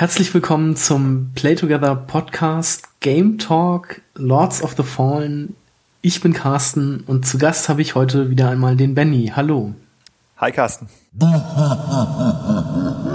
Herzlich willkommen zum Play Together Podcast Game Talk Lords of the Fallen. Ich bin Carsten und zu Gast habe ich heute wieder einmal den Benny. Hallo. Hi Carsten.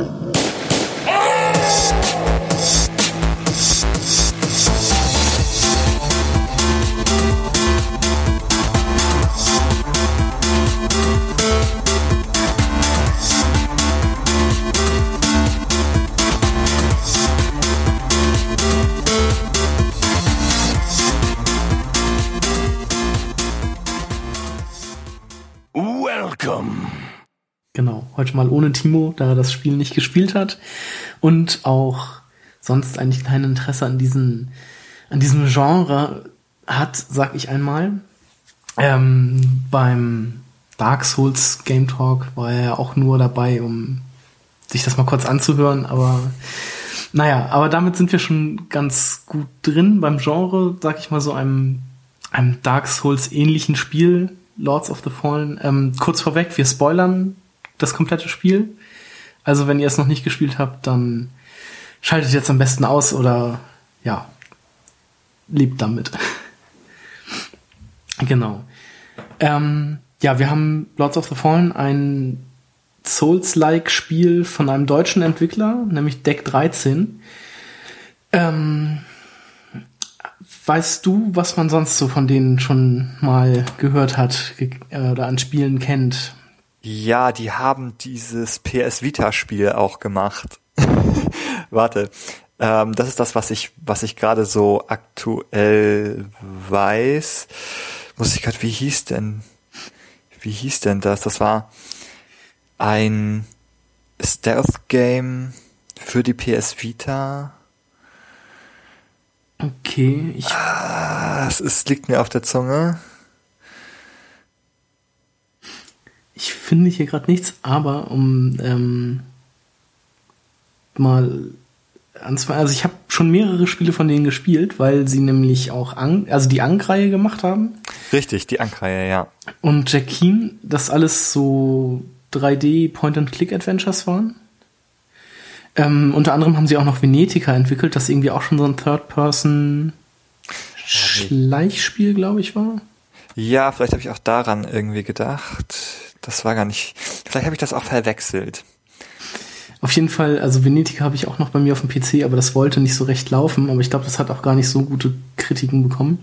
heute mal ohne Timo, da er das Spiel nicht gespielt hat und auch sonst eigentlich kein Interesse an diesen, an diesem Genre hat, sag ich einmal. Ähm, beim Dark Souls Game Talk war er ja auch nur dabei, um sich das mal kurz anzuhören, aber naja, aber damit sind wir schon ganz gut drin beim Genre, sag ich mal so einem, einem Dark Souls ähnlichen Spiel, Lords of the Fallen. Ähm, kurz vorweg, wir spoilern das komplette Spiel. Also wenn ihr es noch nicht gespielt habt, dann schaltet jetzt am besten aus oder ja, lebt damit. genau. Ähm, ja, wir haben Lords of the Fallen, ein Souls-like Spiel von einem deutschen Entwickler, nämlich Deck 13. Ähm, weißt du, was man sonst so von denen schon mal gehört hat äh, oder an Spielen kennt? Ja, die haben dieses PS Vita Spiel auch gemacht. Warte. Ähm, das ist das, was ich, was ich gerade so aktuell weiß. Muss ich gerade, wie hieß denn, wie hieß denn das? Das war ein Stealth Game für die PS Vita. Okay, ich. Ah, es, es liegt mir auf der Zunge. Ich finde hier gerade nichts, aber um ähm, mal anzufangen, also ich habe schon mehrere Spiele von denen gespielt, weil sie nämlich auch An also die Ankreihe gemacht haben. Richtig, die Ankreihe, ja. Und Jack Keen, das alles so 3D Point-and-Click-Adventures waren. Ähm, unter anderem haben sie auch noch Venetica entwickelt, das irgendwie auch schon so ein Third-Person-Schleichspiel, glaube ich, war. Ja, vielleicht habe ich auch daran irgendwie gedacht. Das war gar nicht. Vielleicht habe ich das auch verwechselt. Auf jeden Fall, also Venetica habe ich auch noch bei mir auf dem PC, aber das wollte nicht so recht laufen. Aber ich glaube, das hat auch gar nicht so gute Kritiken bekommen.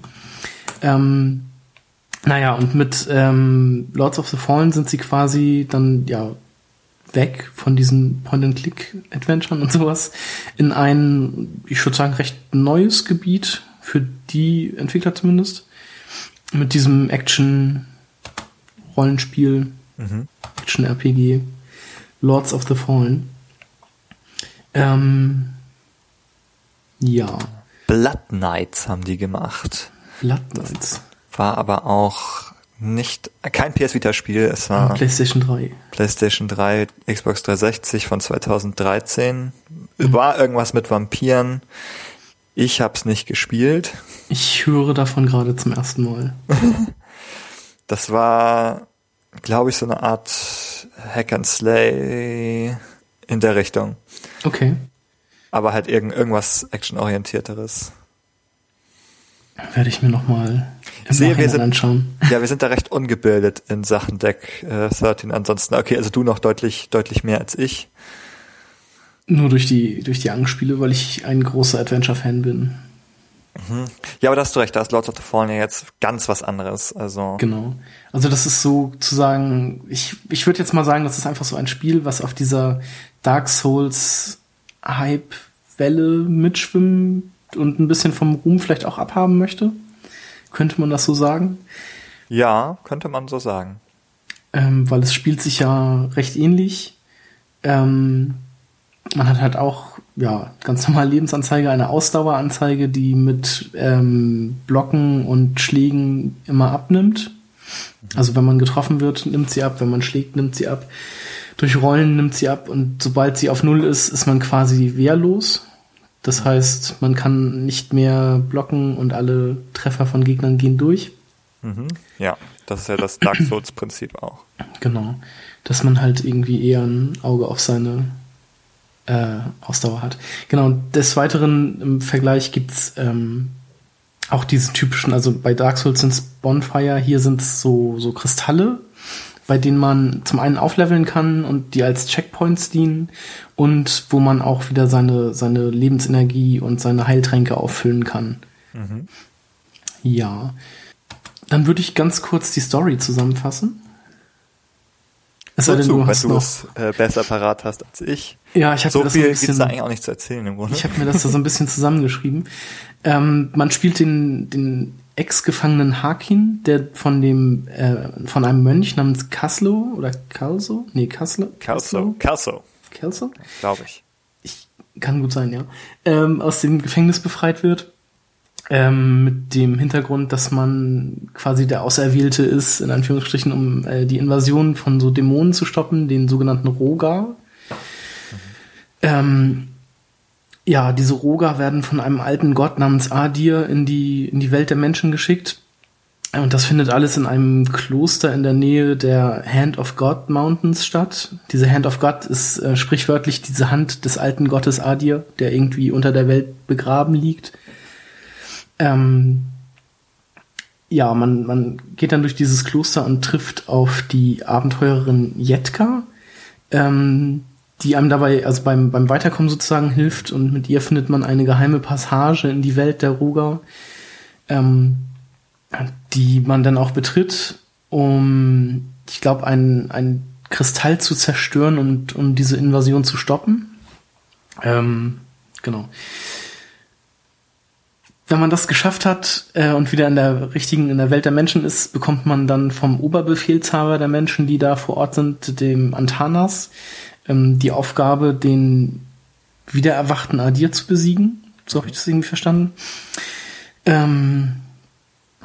Ähm, naja, und mit ähm, Lords of the Fallen sind sie quasi dann ja weg von diesen Point-and-Click-Adventuren und sowas in ein, ich würde sagen, recht neues Gebiet für die Entwickler zumindest. Mit diesem Action-Rollenspiel Mhm. Action-RPG. Lords of the Fallen. Ähm, ja. Blood Knights haben die gemacht. Blood Knights. War aber auch nicht, kein PS Vita Spiel, es war PlayStation 3. PlayStation 3, Xbox 360 von 2013. Mhm. War irgendwas mit Vampiren. Ich hab's nicht gespielt. Ich höre davon gerade zum ersten Mal. das war glaube ich, so eine Art Hack and Slay in der Richtung. Okay. Aber halt irgend, irgendwas actionorientierteres. Werde ich mir nochmal Sehe, wir sind, anschauen. Ja, wir sind da recht ungebildet in Sachen Deck äh, 13. Ansonsten, okay, also du noch deutlich, deutlich mehr als ich. Nur durch die, durch die Angstspiele, weil ich ein großer Adventure-Fan bin. Mhm. Ja, aber da hast du recht, da ist Lords of the Fallen ja jetzt ganz was anderes. Also genau. Also das ist so zu sagen, ich, ich würde jetzt mal sagen, das ist einfach so ein Spiel, was auf dieser Dark Souls Hype-Welle mitschwimmen und ein bisschen vom Ruhm vielleicht auch abhaben möchte. Könnte man das so sagen? Ja, könnte man so sagen. Ähm, weil es spielt sich ja recht ähnlich. Ähm, man hat halt auch ja, ganz normal Lebensanzeige, eine Ausdaueranzeige, die mit ähm, Blocken und Schlägen immer abnimmt. Also wenn man getroffen wird, nimmt sie ab, wenn man schlägt, nimmt sie ab. Durch Rollen nimmt sie ab und sobald sie auf Null ist, ist man quasi wehrlos. Das heißt, man kann nicht mehr blocken und alle Treffer von Gegnern gehen durch. Mhm. Ja, das ist ja das Dark Souls-Prinzip auch. Genau. Dass man halt irgendwie eher ein Auge auf seine äh, Ausdauer hat. Genau, des Weiteren im Vergleich gibt's ähm, auch diese typischen, also bei Dark Souls sind's Bonfire, hier sind's so, so Kristalle, bei denen man zum einen aufleveln kann und die als Checkpoints dienen und wo man auch wieder seine, seine Lebensenergie und seine Heiltränke auffüllen kann. Mhm. Ja. Dann würde ich ganz kurz die Story zusammenfassen. Es sei denn, du wenn du es äh, besser parat hast als ich. Ja, ich habe so mir das so ein bisschen, da eigentlich auch nicht zu erzählen im Grunde. Ich habe mir das da so ein bisschen zusammengeschrieben. Ähm, man spielt den, den Ex-Gefangenen Hakin, der von dem äh, von einem Mönch namens Kaslo oder Kalso? Nee, Kaslo. Kalso. Kalso. Kelso? Glaube ich. Ich kann gut sein, ja. Ähm, aus dem Gefängnis befreit wird ähm, mit dem Hintergrund, dass man quasi der Auserwählte ist, in Anführungsstrichen, um äh, die Invasion von so Dämonen zu stoppen, den sogenannten Roga. Ähm, ja, diese Roga werden von einem alten Gott namens Adir in die, in die Welt der Menschen geschickt. Und das findet alles in einem Kloster in der Nähe der Hand of God Mountains statt. Diese Hand of God ist äh, sprichwörtlich diese Hand des alten Gottes Adir, der irgendwie unter der Welt begraben liegt. Ähm, ja, man, man geht dann durch dieses Kloster und trifft auf die Abenteurerin Jetka, ähm, die einem dabei, also beim, beim Weiterkommen sozusagen hilft und mit ihr findet man eine geheime Passage in die Welt der Ruger, ähm, die man dann auch betritt, um, ich glaube, ein, ein Kristall zu zerstören und um diese Invasion zu stoppen. Ähm, genau wenn man das geschafft hat äh, und wieder in der richtigen, in der Welt der Menschen ist, bekommt man dann vom Oberbefehlshaber der Menschen, die da vor Ort sind, dem Antanas, ähm, die Aufgabe, den wiedererwachten Adir zu besiegen. So habe ich das irgendwie verstanden. Ähm,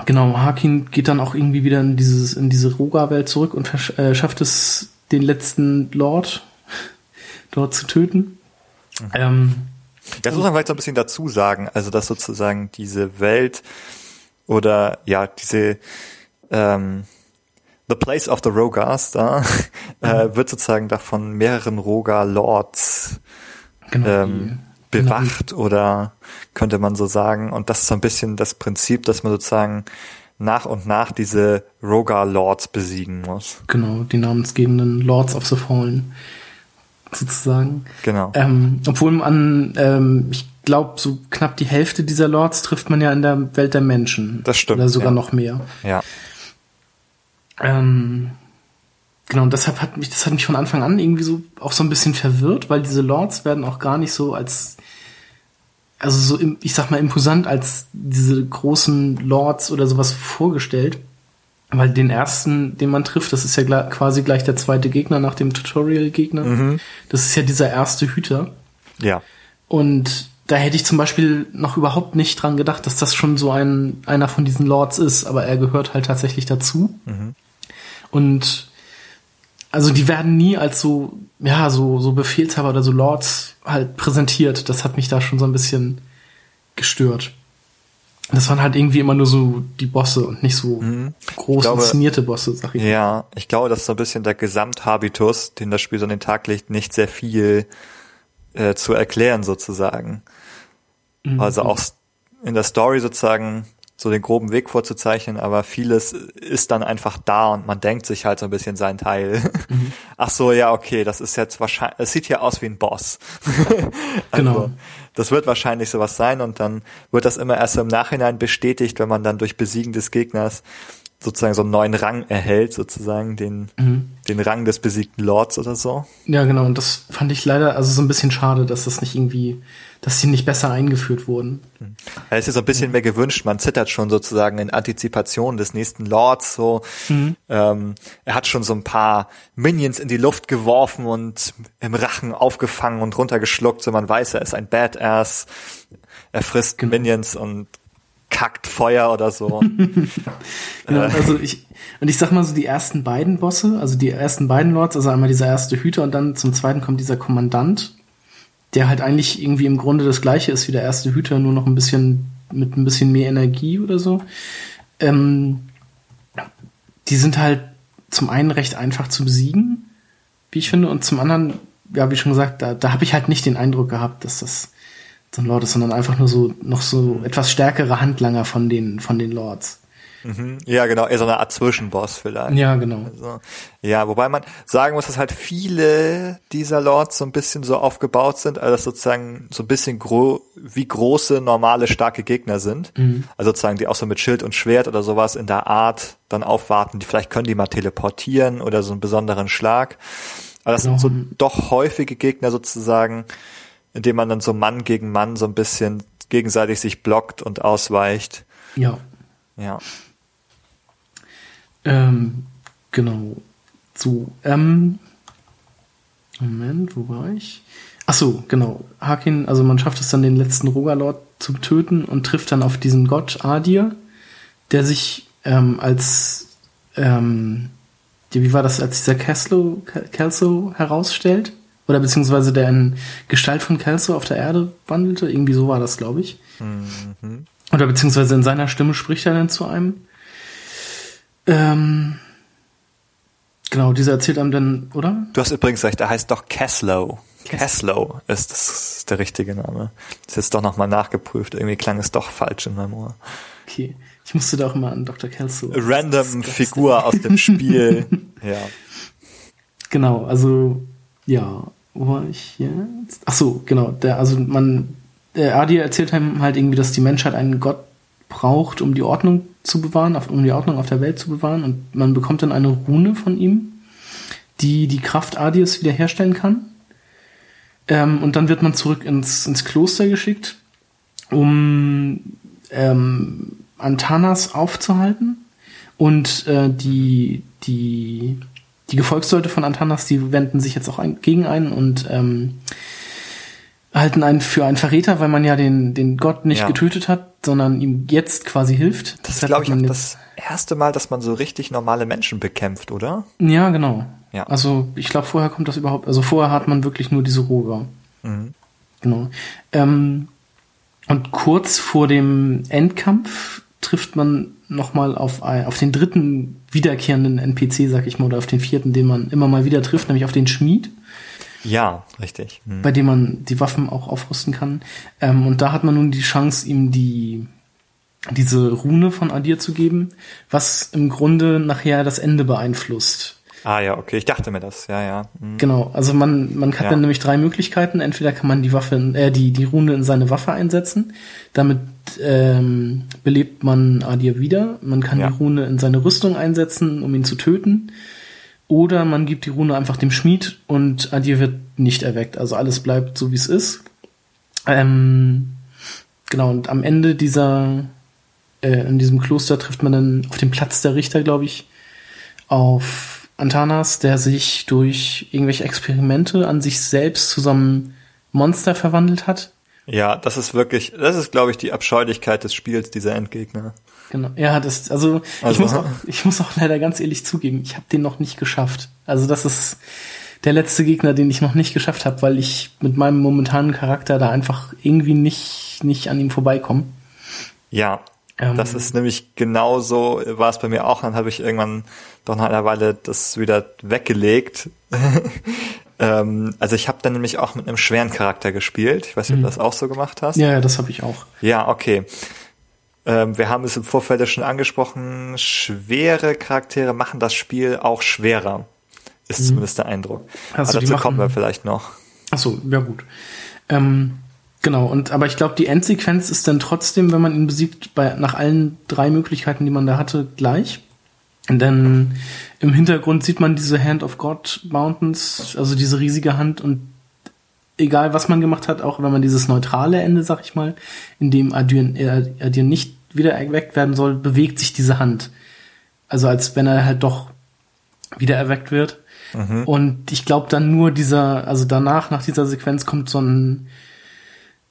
genau, Hakin geht dann auch irgendwie wieder in dieses, in diese Roga-Welt zurück und äh, schafft es, den letzten Lord dort zu töten. Mhm. Ähm, das muss man vielleicht so ein bisschen dazu sagen, also dass sozusagen diese Welt oder ja, diese ähm, The Place of the Rogars da äh, mhm. wird sozusagen da von mehreren Rogar Lords genau, ähm, bewacht genau. oder könnte man so sagen. Und das ist so ein bisschen das Prinzip, dass man sozusagen nach und nach diese Rogar Lords besiegen muss. Genau, die namensgebenden Lords of the Fallen sozusagen. Genau. Ähm, obwohl man, ähm, ich glaube, so knapp die Hälfte dieser Lords trifft man ja in der Welt der Menschen. Das stimmt. Oder sogar ja. noch mehr. Ja. Ähm, genau, und deshalb hat mich, das hat mich von Anfang an irgendwie so auch so ein bisschen verwirrt, weil diese Lords werden auch gar nicht so als, also so, ich sag mal, imposant als diese großen Lords oder sowas vorgestellt. Weil den ersten, den man trifft, das ist ja quasi gleich der zweite Gegner nach dem Tutorial-Gegner. Mhm. Das ist ja dieser erste Hüter. Ja. Und da hätte ich zum Beispiel noch überhaupt nicht dran gedacht, dass das schon so ein, einer von diesen Lords ist, aber er gehört halt tatsächlich dazu. Mhm. Und also die werden nie als so, ja, so, so Befehlshaber oder so Lords halt präsentiert. Das hat mich da schon so ein bisschen gestört. Das waren halt irgendwie immer nur so die Bosse und nicht so mhm. groß glaube, inszenierte Bosse, sag ich. Ja, ich glaube, das ist so ein bisschen der Gesamthabitus, den das Spiel so an den Tag legt, nicht sehr viel äh, zu erklären sozusagen. Mhm. Also auch in der Story sozusagen so den groben Weg vorzuzeichnen, aber vieles ist dann einfach da und man denkt sich halt so ein bisschen seinen Teil. Mhm. Ach so, ja, okay, das ist jetzt wahrscheinlich, es sieht hier aus wie ein Boss. also, genau. Das wird wahrscheinlich sowas sein und dann wird das immer erst im Nachhinein bestätigt, wenn man dann durch Besiegen des Gegners sozusagen so einen neuen Rang erhält, sozusagen den, mhm. den Rang des besiegten Lords oder so. Ja, genau. Und das fand ich leider also so ein bisschen schade, dass das nicht irgendwie, dass sie nicht besser eingeführt wurden. Mhm. Ja, es ist so ein bisschen mehr gewünscht. Man zittert schon sozusagen in Antizipation des nächsten Lords. So, mhm. ähm, er hat schon so ein paar Minions in die Luft geworfen und im Rachen aufgefangen und runtergeschluckt. So man weiß, er ist ein Badass. Er frisst genau. Minions und kackt Feuer oder so. genau, also ich, und ich sag mal so, die ersten beiden Bosse, also die ersten beiden Lords, also einmal dieser erste Hüter und dann zum zweiten kommt dieser Kommandant, der halt eigentlich irgendwie im Grunde das gleiche ist wie der erste Hüter, nur noch ein bisschen, mit ein bisschen mehr Energie oder so. Ähm, die sind halt zum einen recht einfach zu besiegen, wie ich finde, und zum anderen ja, wie schon gesagt, da, da habe ich halt nicht den Eindruck gehabt, dass das so ein Lord ist, sondern einfach nur so noch so etwas stärkere Handlanger von den von den Lords. Mhm. Ja, genau, eher so eine Art Zwischenboss vielleicht. Ja, genau. Also, ja, wobei man sagen muss, dass halt viele dieser Lords so ein bisschen so aufgebaut sind, also sozusagen so ein bisschen gro wie große, normale, starke Gegner sind. Mhm. Also sozusagen, die auch so mit Schild und Schwert oder sowas in der Art dann aufwarten. Die, vielleicht können die mal teleportieren oder so einen besonderen Schlag. Aber das genau. sind so doch häufige Gegner sozusagen, indem man dann so Mann gegen Mann so ein bisschen gegenseitig sich blockt und ausweicht. Ja. Ja. Ähm, genau. So, ähm, Moment, wo war ich? Ach so, genau. Hakin, also man schafft es dann, den letzten Rogalord zu töten und trifft dann auf diesen Gott Adir, der sich ähm, als, ähm, wie war das, als dieser Kelso, Kelso herausstellt? Oder beziehungsweise der in Gestalt von Kelso auf der Erde wandelte? Irgendwie so war das, glaube ich. Mhm. Oder beziehungsweise in seiner Stimme spricht er dann zu einem. Ähm, genau, dieser erzählt einem dann, oder? Du hast übrigens recht, er heißt doch Caslow. Caslow ist, das ist der richtige Name. Das ist jetzt doch nochmal nachgeprüft. Irgendwie klang es doch falsch in meinem Ohr. Okay. Ich musste da auch immer an Dr. Kelso. Random Figur aus dem Spiel. ja. Genau, also, ja, wo war ich jetzt? Ach so, genau. Der, also man, der Adi erzählt einem halt irgendwie, dass die Menschheit einen Gott braucht, um die Ordnung zu bewahren, auf, um die Ordnung auf der Welt zu bewahren. Und man bekommt dann eine Rune von ihm, die die Kraft Adies wiederherstellen kann. Ähm, und dann wird man zurück ins, ins Kloster geschickt, um ähm, Antanas aufzuhalten. Und äh, die, die, die Gefolgsleute von Antanas, die wenden sich jetzt auch ein, gegen einen und ähm, halten einen für einen Verräter, weil man ja den, den Gott nicht ja. getötet hat, sondern ihm jetzt quasi hilft. Das, das ist, glaube ich, auch das erste Mal, dass man so richtig normale Menschen bekämpft, oder? Ja, genau. Ja. Also ich glaube, vorher kommt das überhaupt, also vorher hat man wirklich nur diese Roger. Mhm. Genau. Ähm, und kurz vor dem Endkampf trifft man nochmal auf, auf den dritten wiederkehrenden NPC, sag ich mal, oder auf den vierten, den man immer mal wieder trifft, nämlich auf den Schmied. Ja, richtig. Mhm. Bei dem man die Waffen auch aufrüsten kann. Ähm, und da hat man nun die Chance, ihm die diese Rune von Adir zu geben, was im Grunde nachher das Ende beeinflusst. Ah ja, okay, ich dachte mir das, ja, ja. Mhm. Genau, also man, man hat ja. dann nämlich drei Möglichkeiten. Entweder kann man die Waffe, äh, die, die Rune in seine Waffe einsetzen. Damit ähm, belebt man Adir wieder. Man kann ja. die Rune in seine Rüstung einsetzen, um ihn zu töten. Oder man gibt die Rune einfach dem Schmied und Adir wird nicht erweckt. Also alles bleibt so, wie es ist. Ähm, genau, und am Ende dieser, äh, in diesem Kloster trifft man dann auf dem Platz der Richter, glaube ich, auf Antanas, der sich durch irgendwelche Experimente an sich selbst zusammen Monster verwandelt hat. Ja, das ist wirklich, das ist, glaube ich, die Abscheulichkeit des Spiels, dieser Endgegner. Genau, ja, das, also, also ich, muss auch, ich muss auch leider ganz ehrlich zugeben, ich habe den noch nicht geschafft. Also das ist der letzte Gegner, den ich noch nicht geschafft habe, weil ich mit meinem momentanen Charakter da einfach irgendwie nicht, nicht an ihm vorbeikomme. Ja, ähm, das ist nämlich genauso, war es bei mir auch, dann habe ich irgendwann doch nach einer Weile das wieder weggelegt. ähm, also ich habe dann nämlich auch mit einem schweren Charakter gespielt. Ich weiß nicht, ob du mhm. das auch so gemacht hast. Ja, ja das habe ich auch. Ja, okay. Ähm, wir haben es im Vorfeld schon angesprochen, schwere Charaktere machen das Spiel auch schwerer. Ist mhm. zumindest der Eindruck. Also aber dazu machen, kommen wir vielleicht noch. Ach so, ja gut. Ähm, genau, und aber ich glaube, die Endsequenz ist dann trotzdem, wenn man ihn besiegt, bei, nach allen drei Möglichkeiten, die man da hatte, gleich. Denn im Hintergrund sieht man diese Hand of God Mountains, also diese riesige Hand und egal was man gemacht hat, auch wenn man dieses neutrale Ende, sag ich mal, in dem Adyen, äh, Adyen nicht wieder erweckt werden soll, bewegt sich diese Hand. Also als wenn er halt doch wieder erweckt wird. Mhm. Und ich glaube dann nur dieser, also danach, nach dieser Sequenz kommt so ein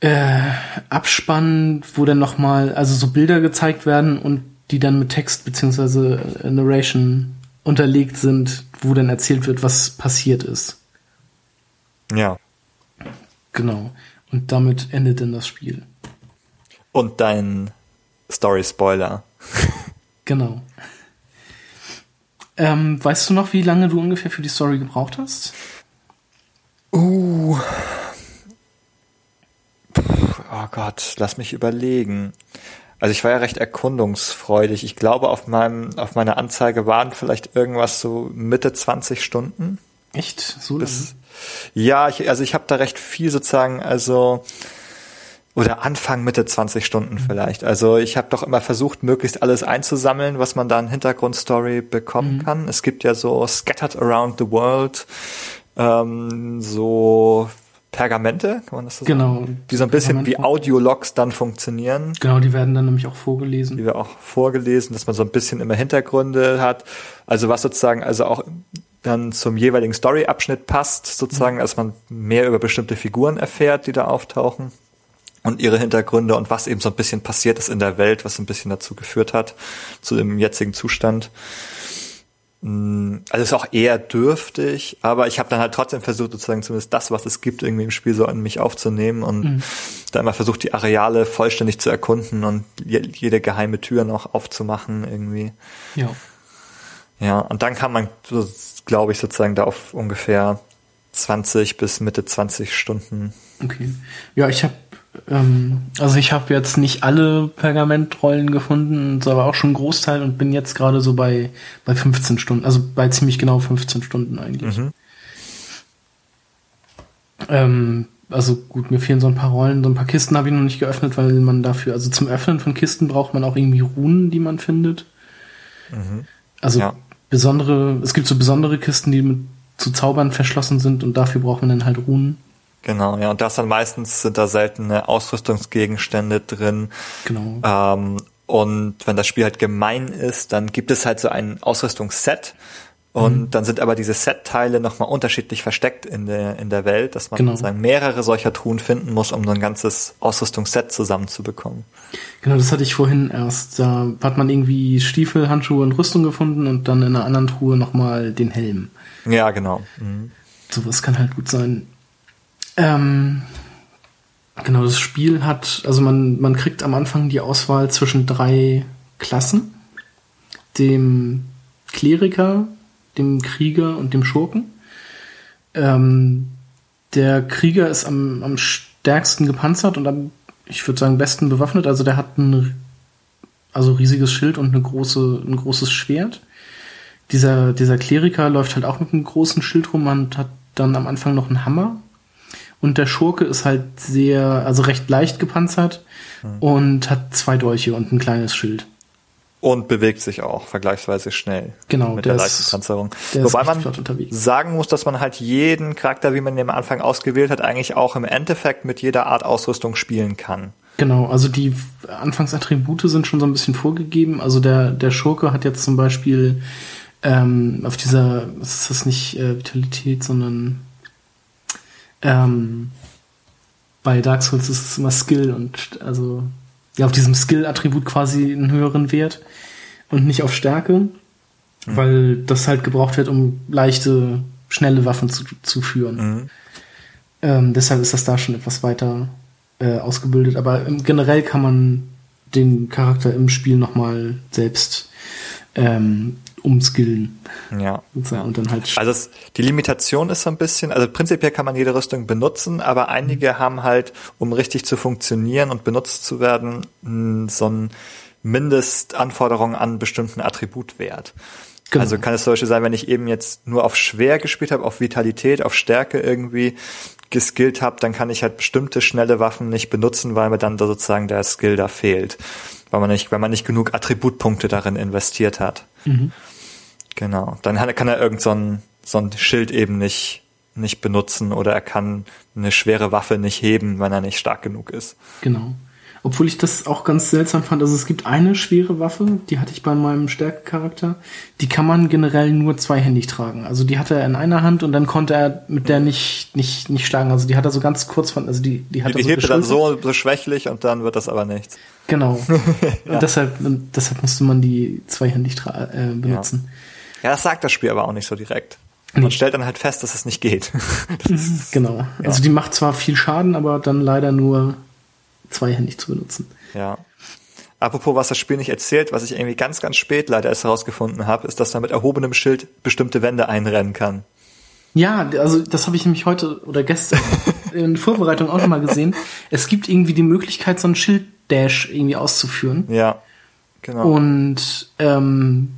äh, Abspann, wo dann nochmal, also so Bilder gezeigt werden und die dann mit Text beziehungsweise äh, Narration unterlegt sind, wo dann erzählt wird, was passiert ist. Ja. Genau. Und damit endet dann das Spiel. Und dein Story-Spoiler. genau. Ähm, weißt du noch, wie lange du ungefähr für die Story gebraucht hast? Uh. Puh, oh Gott, lass mich überlegen. Also ich war ja recht erkundungsfreudig. Ich glaube, auf meinem, auf meiner Anzeige waren vielleicht irgendwas so Mitte 20 Stunden. Echt? So das, Ja, ich, also ich habe da recht viel sozusagen, also oder Anfang Mitte 20 Stunden vielleicht. Also ich habe doch immer versucht, möglichst alles einzusammeln, was man da in Hintergrundstory bekommen mhm. kann. Es gibt ja so Scattered Around the World, ähm, so Pergamente, kann man das so genau, sagen? Die so ein bisschen wie Audiologs dann funktionieren. Genau, die werden dann nämlich auch vorgelesen. Die werden auch vorgelesen, dass man so ein bisschen immer Hintergründe hat. Also was sozusagen, also auch dann zum jeweiligen Story-Abschnitt passt, sozusagen, mhm. dass man mehr über bestimmte Figuren erfährt, die da auftauchen und ihre Hintergründe und was eben so ein bisschen passiert ist in der Welt, was ein bisschen dazu geführt hat, zu dem jetzigen Zustand. Mm, also ist auch eher dürftig, aber ich habe dann halt trotzdem versucht, sozusagen zumindest das, was es gibt, irgendwie im Spiel so an mich aufzunehmen und mhm. dann immer versucht, die Areale vollständig zu erkunden und jede geheime Tür noch aufzumachen irgendwie. Ja. Ja, und dann kann man, glaube ich, sozusagen da auf ungefähr 20 bis Mitte 20 Stunden. Okay. Ja, ich habe ähm, also ich habe jetzt nicht alle Pergamentrollen gefunden, aber auch schon einen Großteil und bin jetzt gerade so bei, bei 15 Stunden, also bei ziemlich genau 15 Stunden eigentlich. Mhm. Ähm, also gut, mir fehlen so ein paar Rollen, so ein paar Kisten habe ich noch nicht geöffnet, weil man dafür, also zum Öffnen von Kisten braucht man auch irgendwie Runen, die man findet. Mhm. Also ja. besondere, es gibt so besondere Kisten, die mit zu Zaubern verschlossen sind und dafür braucht man dann halt Runen. Genau, ja, und das dann meistens sind da seltene Ausrüstungsgegenstände drin. Genau. Ähm, und wenn das Spiel halt gemein ist, dann gibt es halt so ein Ausrüstungsset. Und mhm. dann sind aber diese Set-Teile nochmal unterschiedlich versteckt in der, in der Welt, dass man genau. sozusagen mehrere solcher Truhen finden muss, um so ein ganzes Ausrüstungsset zusammenzubekommen. Genau, das hatte ich vorhin erst. Da hat man irgendwie Stiefel, Handschuhe und Rüstung gefunden und dann in einer anderen Truhe nochmal den Helm. Ja, genau. Mhm. Sowas kann halt gut sein. Ähm, genau, das Spiel hat, also man, man kriegt am Anfang die Auswahl zwischen drei Klassen. Dem Kleriker, dem Krieger und dem Schurken. Ähm, der Krieger ist am, am stärksten gepanzert und am, ich würde sagen, besten bewaffnet. Also der hat ein also riesiges Schild und eine große, ein großes Schwert. Dieser, dieser Kleriker läuft halt auch mit einem großen Schild rum und hat dann am Anfang noch einen Hammer und der Schurke ist halt sehr, also recht leicht gepanzert mhm. und hat zwei Dolche und ein kleines Schild. Und bewegt sich auch vergleichsweise schnell. Genau. Mit der, der leichten Panzerung. Wobei man sagen muss, dass man halt jeden Charakter, wie man ihn am Anfang ausgewählt hat, eigentlich auch im Endeffekt mit jeder Art Ausrüstung spielen kann. Genau, also die Anfangsattribute sind schon so ein bisschen vorgegeben. Also der, der Schurke hat jetzt zum Beispiel ähm, auf dieser, was ist das nicht äh, Vitalität, sondern ähm, bei Dark Souls ist es immer Skill und also ja auf diesem Skill-Attribut quasi einen höheren Wert und nicht auf Stärke, mhm. weil das halt gebraucht wird, um leichte, schnelle Waffen zu, zu führen. Mhm. Ähm, deshalb ist das da schon etwas weiter äh, ausgebildet, aber generell kann man den Charakter im Spiel nochmal selbst ähm, umskillen. Ja. Und dann halt also es, die Limitation ist so ein bisschen, also prinzipiell kann man jede Rüstung benutzen, aber einige mhm. haben halt, um richtig zu funktionieren und benutzt zu werden, so ein Mindestanforderung an bestimmten Attributwert. Genau. Also kann es zum Beispiel sein, wenn ich eben jetzt nur auf schwer gespielt habe, auf Vitalität, auf Stärke irgendwie geskillt habe, dann kann ich halt bestimmte schnelle Waffen nicht benutzen, weil mir dann da sozusagen der Skill da fehlt. Weil man nicht, weil man nicht genug Attributpunkte darin investiert hat. Mhm. Genau. Dann kann er irgend so ein, so ein Schild eben nicht, nicht benutzen oder er kann eine schwere Waffe nicht heben, wenn er nicht stark genug ist. Genau. Obwohl ich das auch ganz seltsam fand. Also es gibt eine schwere Waffe, die hatte ich bei meinem Stärkecharakter. Die kann man generell nur zweihändig tragen. Also die hatte er in einer Hand und dann konnte er mit der nicht, nicht, nicht schlagen. Also die hat er so ganz kurz von, also die, die hat die, er so hebt dann so, so schwächlich und dann wird das aber nichts. Genau. ja. Und deshalb, und deshalb musste man die zweihändig äh, benutzen. Ja. Ja, das sagt das Spiel aber auch nicht so direkt. Man nee. stellt dann halt fest, dass es nicht geht. ist, genau. Ja. Also die macht zwar viel Schaden, aber dann leider nur zweihändig zu benutzen. Ja. Apropos, was das Spiel nicht erzählt, was ich irgendwie ganz, ganz spät leider erst herausgefunden habe, ist, dass man mit erhobenem Schild bestimmte Wände einrennen kann. Ja, also das habe ich nämlich heute oder gestern in Vorbereitung auch nochmal gesehen. Es gibt irgendwie die Möglichkeit, so einen Schild-Dash irgendwie auszuführen. Ja, genau. Und ähm,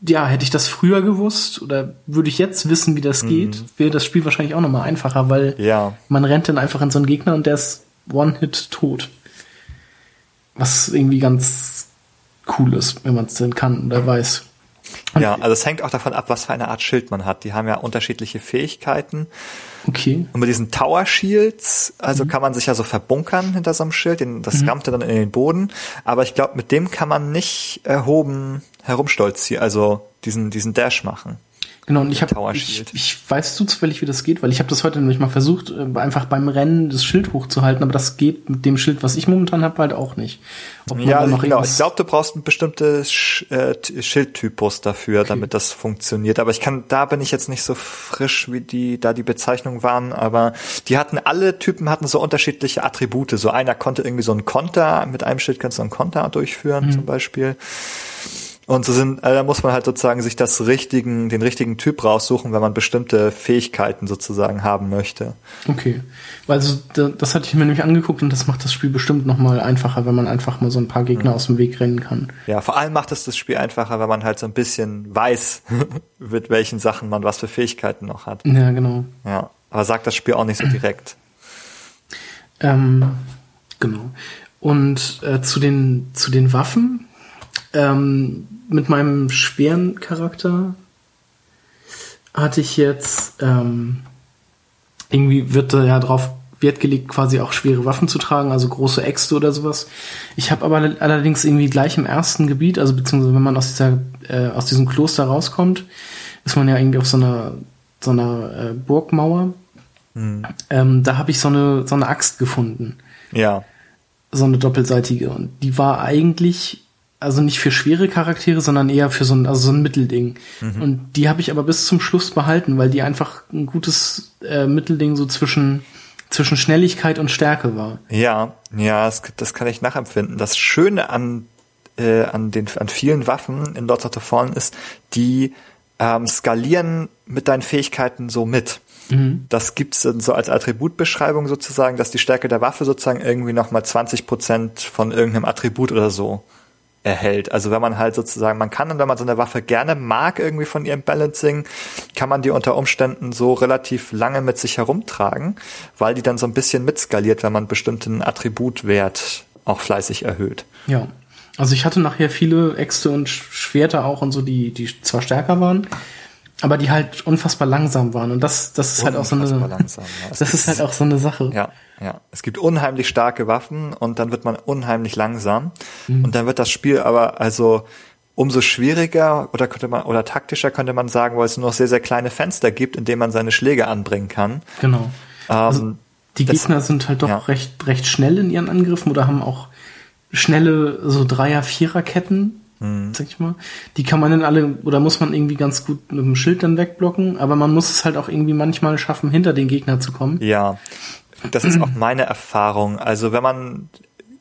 ja, hätte ich das früher gewusst oder würde ich jetzt wissen, wie das geht, wäre das Spiel wahrscheinlich auch nochmal einfacher, weil ja. man rennt dann einfach in so einen Gegner und der ist One-Hit tot. Was irgendwie ganz cool ist, wenn man es denn kann oder weiß. Ja, also es hängt auch davon ab, was für eine Art Schild man hat. Die haben ja unterschiedliche Fähigkeiten. Okay. Und mit diesen Tower Shields, also mhm. kann man sich ja so verbunkern hinter so einem Schild, das mhm. rammt dann in den Boden. Aber ich glaube, mit dem kann man nicht erhoben herumstolzieren, also diesen, diesen Dash machen. Genau, und ich habe, ich, ich weiß zufällig, wie das geht, weil ich habe das heute nämlich mal versucht, äh, einfach beim Rennen das Schild hochzuhalten, aber das geht mit dem Schild, was ich momentan habe, halt auch nicht. ja, genau. Ich glaube, du brauchst ein bestimmtes Sch äh, Schildtypus dafür, okay. damit das funktioniert. Aber ich kann, da bin ich jetzt nicht so frisch, wie die, da die Bezeichnungen waren, aber die hatten, alle Typen hatten so unterschiedliche Attribute. So einer konnte irgendwie so einen Konter, mit einem Schild kannst du einen Konter durchführen, mhm. zum Beispiel. Und so sind, äh, da muss man halt sozusagen sich das richtigen, den richtigen Typ raussuchen, wenn man bestimmte Fähigkeiten sozusagen haben möchte. Okay. Also das hatte ich mir nämlich angeguckt und das macht das Spiel bestimmt nochmal einfacher, wenn man einfach mal so ein paar Gegner mhm. aus dem Weg rennen kann. Ja, vor allem macht es das Spiel einfacher, wenn man halt so ein bisschen weiß, mit welchen Sachen man was für Fähigkeiten noch hat. Ja, genau. Ja, aber sagt das Spiel auch nicht so direkt. ähm, genau. Und äh, zu den zu den Waffen. Ähm, mit meinem schweren Charakter hatte ich jetzt ähm, irgendwie wird da ja drauf Wert gelegt, quasi auch schwere Waffen zu tragen, also große Äxte oder sowas. Ich habe aber allerdings irgendwie gleich im ersten Gebiet, also beziehungsweise wenn man aus dieser äh, aus diesem Kloster rauskommt, ist man ja irgendwie auf so einer so einer äh, Burgmauer. Hm. Ähm, da habe ich so eine so eine Axt gefunden. Ja. So eine doppelseitige und die war eigentlich also nicht für schwere Charaktere, sondern eher für so ein, also so ein Mittelding. Mhm. Und die habe ich aber bis zum Schluss behalten, weil die einfach ein gutes äh, Mittelding so zwischen zwischen Schnelligkeit und Stärke war. Ja, ja, das, das kann ich nachempfinden. Das Schöne an äh, an den an vielen Waffen in Lords of the Fallen ist, die ähm, skalieren mit deinen Fähigkeiten so mit. Mhm. Das gibt's dann so als Attributbeschreibung sozusagen, dass die Stärke der Waffe sozusagen irgendwie nochmal 20 Prozent von irgendeinem Attribut oder so erhält. Also wenn man halt sozusagen, man kann, und wenn man so eine Waffe gerne mag, irgendwie von ihrem Balancing, kann man die unter Umständen so relativ lange mit sich herumtragen, weil die dann so ein bisschen mitskaliert, wenn man bestimmten Attributwert auch fleißig erhöht. Ja. Also ich hatte nachher viele Äxte und Schwerter auch und so, die, die zwar stärker waren, aber die halt unfassbar langsam waren. Und das, das ist unfassbar halt auch so eine, langsam, ja. das ist halt auch so eine Sache. Ja, ja. Es gibt unheimlich starke Waffen und dann wird man unheimlich langsam. Mhm. Und dann wird das Spiel aber also umso schwieriger oder könnte man, oder taktischer könnte man sagen, weil es nur noch sehr, sehr kleine Fenster gibt, in denen man seine Schläge anbringen kann. Genau. Ähm, also die Gegner das, sind halt doch ja. recht, recht schnell in ihren Angriffen oder haben auch schnelle so Dreier-, Vierer-Ketten mhm. sag ich mal. Die kann man dann alle, oder muss man irgendwie ganz gut mit dem Schild dann wegblocken, aber man muss es halt auch irgendwie manchmal schaffen, hinter den Gegner zu kommen. Ja, das ist auch meine Erfahrung. Also wenn man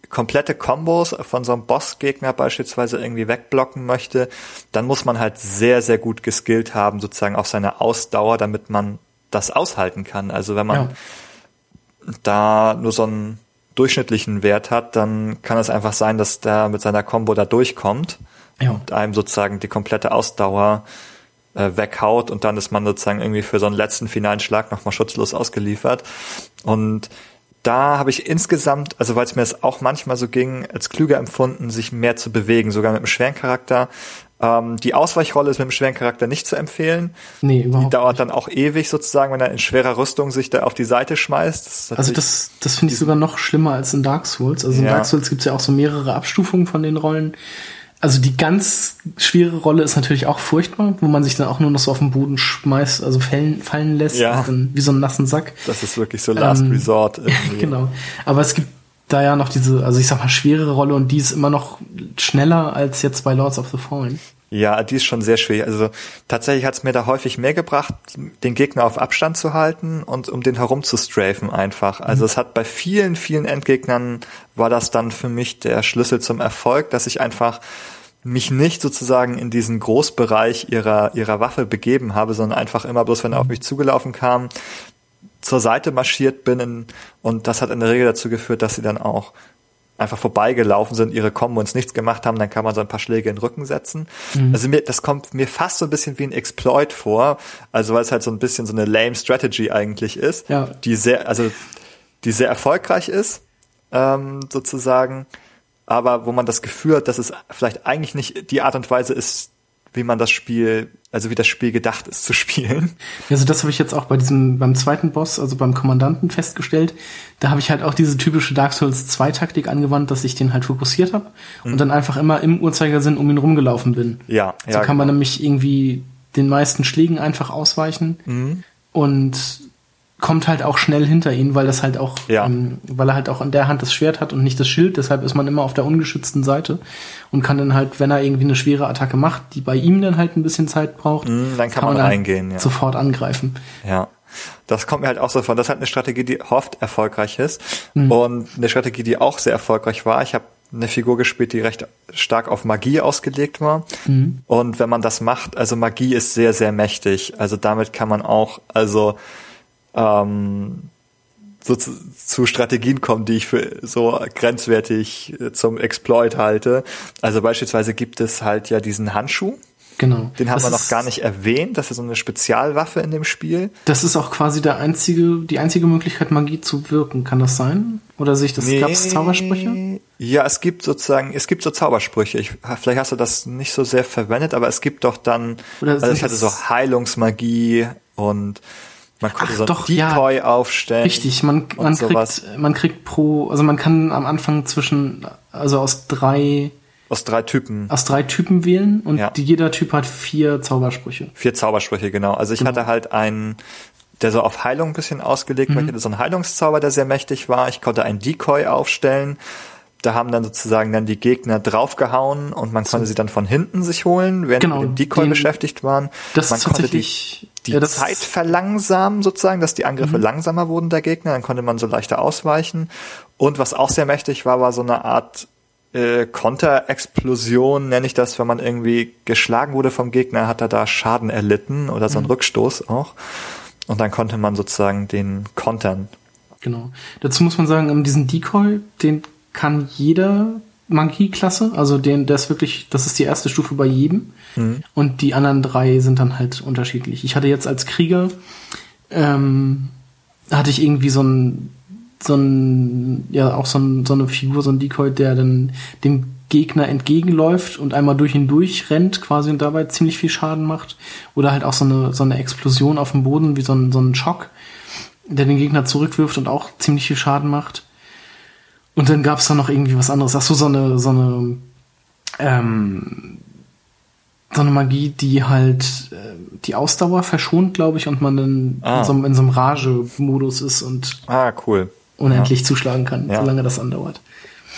komplette Kombos von so einem Bossgegner beispielsweise irgendwie wegblocken möchte, dann muss man halt sehr, sehr gut geskillt haben, sozusagen auf seine Ausdauer, damit man das aushalten kann. Also wenn man ja. da nur so einen durchschnittlichen Wert hat, dann kann es einfach sein, dass der mit seiner Combo da durchkommt ja. und einem sozusagen die komplette Ausdauer äh, weghaut und dann ist man sozusagen irgendwie für so einen letzten finalen Schlag nochmal schutzlos ausgeliefert. Und da habe ich insgesamt, also weil es mir das auch manchmal so ging, als klüger empfunden, sich mehr zu bewegen, sogar mit einem schweren Charakter ähm, die Ausweichrolle ist mit dem schweren Charakter nicht zu empfehlen. Nee, überhaupt Die dauert nicht. dann auch ewig sozusagen, wenn er in schwerer Rüstung sich da auf die Seite schmeißt. Das also das, das finde ich sogar noch schlimmer als in Dark Souls. Also in ja. Dark Souls gibt es ja auch so mehrere Abstufungen von den Rollen. Also die ganz schwere Rolle ist natürlich auch furchtbar, wo man sich dann auch nur noch so auf den Boden schmeißt, also fallen, fallen lässt, ja. dann, wie so einen nassen Sack. Das ist wirklich so Last ähm, Resort. Irgendwie. genau. Aber es gibt da ja noch diese, also ich sag mal, schwere Rolle und die ist immer noch schneller als jetzt bei Lords of the Fallen. Ja, die ist schon sehr schwierig. Also tatsächlich hat es mir da häufig mehr gebracht, den Gegner auf Abstand zu halten und um den herum zu strafen einfach. Also mhm. es hat bei vielen, vielen Endgegnern war das dann für mich der Schlüssel zum Erfolg, dass ich einfach mich nicht sozusagen in diesen Großbereich ihrer, ihrer Waffe begeben habe, sondern einfach immer bloß, wenn er auf mich zugelaufen kam, zur Seite marschiert bin in, und das hat in der Regel dazu geführt, dass sie dann auch einfach vorbeigelaufen sind, ihre Kombo uns nichts gemacht haben, dann kann man so ein paar Schläge in den Rücken setzen. Mhm. Also mir, das kommt mir fast so ein bisschen wie ein Exploit vor, also weil es halt so ein bisschen so eine lame Strategy eigentlich ist, ja. die sehr, also die sehr erfolgreich ist, ähm, sozusagen, aber wo man das Gefühl hat, dass es vielleicht eigentlich nicht die Art und Weise ist, wie man das Spiel, also wie das Spiel gedacht ist zu spielen. Also das habe ich jetzt auch bei diesem, beim zweiten Boss, also beim Kommandanten festgestellt. Da habe ich halt auch diese typische Dark Souls 2 Taktik angewandt, dass ich den halt fokussiert habe mhm. und dann einfach immer im Uhrzeigersinn um ihn rumgelaufen bin. Ja. So ja, kann man genau. nämlich irgendwie den meisten Schlägen einfach ausweichen. Mhm. Und kommt halt auch schnell hinter ihn, weil das halt auch, ja. ähm, weil er halt auch in der Hand das Schwert hat und nicht das Schild. Deshalb ist man immer auf der ungeschützten Seite und kann dann halt, wenn er irgendwie eine schwere Attacke macht, die bei ihm dann halt ein bisschen Zeit braucht, mm, dann kann, kann man, reingehen, ja. sofort angreifen. Ja. Das kommt mir halt auch so vor. Das ist halt eine Strategie, die oft erfolgreich ist mhm. und eine Strategie, die auch sehr erfolgreich war. Ich habe eine Figur gespielt, die recht stark auf Magie ausgelegt war. Mhm. Und wenn man das macht, also Magie ist sehr, sehr mächtig. Also damit kann man auch, also ähm, so zu, zu Strategien kommen, die ich für so grenzwertig äh, zum Exploit halte. Also beispielsweise gibt es halt ja diesen Handschuh. Genau. Den haben das wir noch gar nicht erwähnt. Das ist so eine Spezialwaffe in dem Spiel. Das ist auch quasi der einzige, die einzige Möglichkeit, Magie zu wirken. Kann das sein? Oder sich das nee, gab's Zaubersprüche? Ja, es gibt sozusagen, es gibt so Zaubersprüche. Ich, vielleicht hast du das nicht so sehr verwendet, aber es gibt doch dann, Oder also ich hatte so Heilungsmagie und man konnte Ach, so doch, Decoy ja. aufstellen. Richtig, man, man kriegt, man kriegt pro, also man kann am Anfang zwischen, also aus drei, aus drei Typen. Aus drei Typen wählen und ja. die, jeder Typ hat vier Zaubersprüche. Vier Zaubersprüche, genau. Also ich genau. hatte halt einen, der so auf Heilung ein bisschen ausgelegt war. Mhm. Ich hatte so einen Heilungszauber, der sehr mächtig war. Ich konnte einen Decoy aufstellen. Da haben dann sozusagen dann die Gegner draufgehauen und man konnte so. sie dann von hinten sich holen, während genau, mit dem Decoy den, beschäftigt waren. Das man ist tatsächlich die ja, Zeit verlangsamen sozusagen, dass die Angriffe mhm. langsamer wurden der Gegner, dann konnte man so leichter ausweichen. Und was auch sehr mächtig war, war so eine Art äh, Konterexplosion, nenne ich das, wenn man irgendwie geschlagen wurde vom Gegner, hat er da Schaden erlitten oder so ein mhm. Rückstoß auch. Und dann konnte man sozusagen den kontern. Genau. Dazu muss man sagen, diesen Decoy, den kann jeder Magieklasse, also den, der ist wirklich, das ist die erste Stufe bei jedem. Mhm. Und die anderen drei sind dann halt unterschiedlich. Ich hatte jetzt als Krieger, ähm, hatte ich irgendwie so ein, so ein, ja, auch so, ein, so eine Figur, so ein Decoy, der dann dem Gegner entgegenläuft und einmal durch ihn durchrennt quasi und dabei ziemlich viel Schaden macht. Oder halt auch so eine, so eine Explosion auf dem Boden, wie so ein, so ein Schock, der den Gegner zurückwirft und auch ziemlich viel Schaden macht. Und dann gab es da noch irgendwie was anderes. Ach so, so eine, so eine, ähm, so eine Magie, die halt äh, die Ausdauer verschont, glaube ich, und man dann ah. in, so, in so einem Rage-Modus ist und ah, cool. unendlich ja. zuschlagen kann, ja. solange das andauert.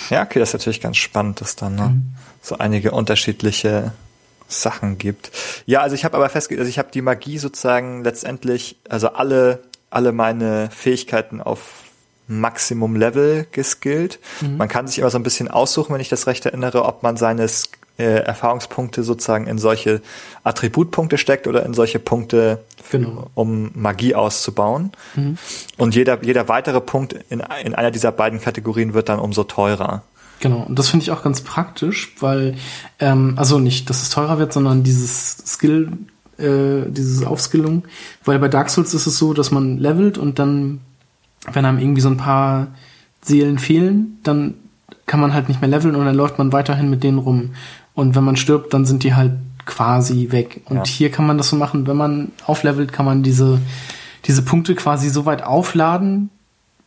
Ja, okay, das ist natürlich ganz spannend, dass dann ne, mhm. so einige unterschiedliche Sachen gibt. Ja, also ich habe aber festgestellt, also ich habe die Magie sozusagen letztendlich, also alle alle meine Fähigkeiten auf Maximum Level geskillt. Mhm. Man kann sich immer so ein bisschen aussuchen, wenn ich das recht erinnere, ob man seine äh, Erfahrungspunkte sozusagen in solche Attributpunkte steckt oder in solche Punkte, genau. um Magie auszubauen. Mhm. Und jeder, jeder weitere Punkt in, in einer dieser beiden Kategorien wird dann umso teurer. Genau, und das finde ich auch ganz praktisch, weil, ähm, also nicht, dass es teurer wird, sondern dieses Skill, äh, dieses Aufskillung, weil bei Dark Souls ist es so, dass man levelt und dann wenn einem irgendwie so ein paar Seelen fehlen, dann kann man halt nicht mehr leveln und dann läuft man weiterhin mit denen rum. Und wenn man stirbt, dann sind die halt quasi weg. Und ja. hier kann man das so machen, wenn man auflevelt, kann man diese, diese Punkte quasi so weit aufladen,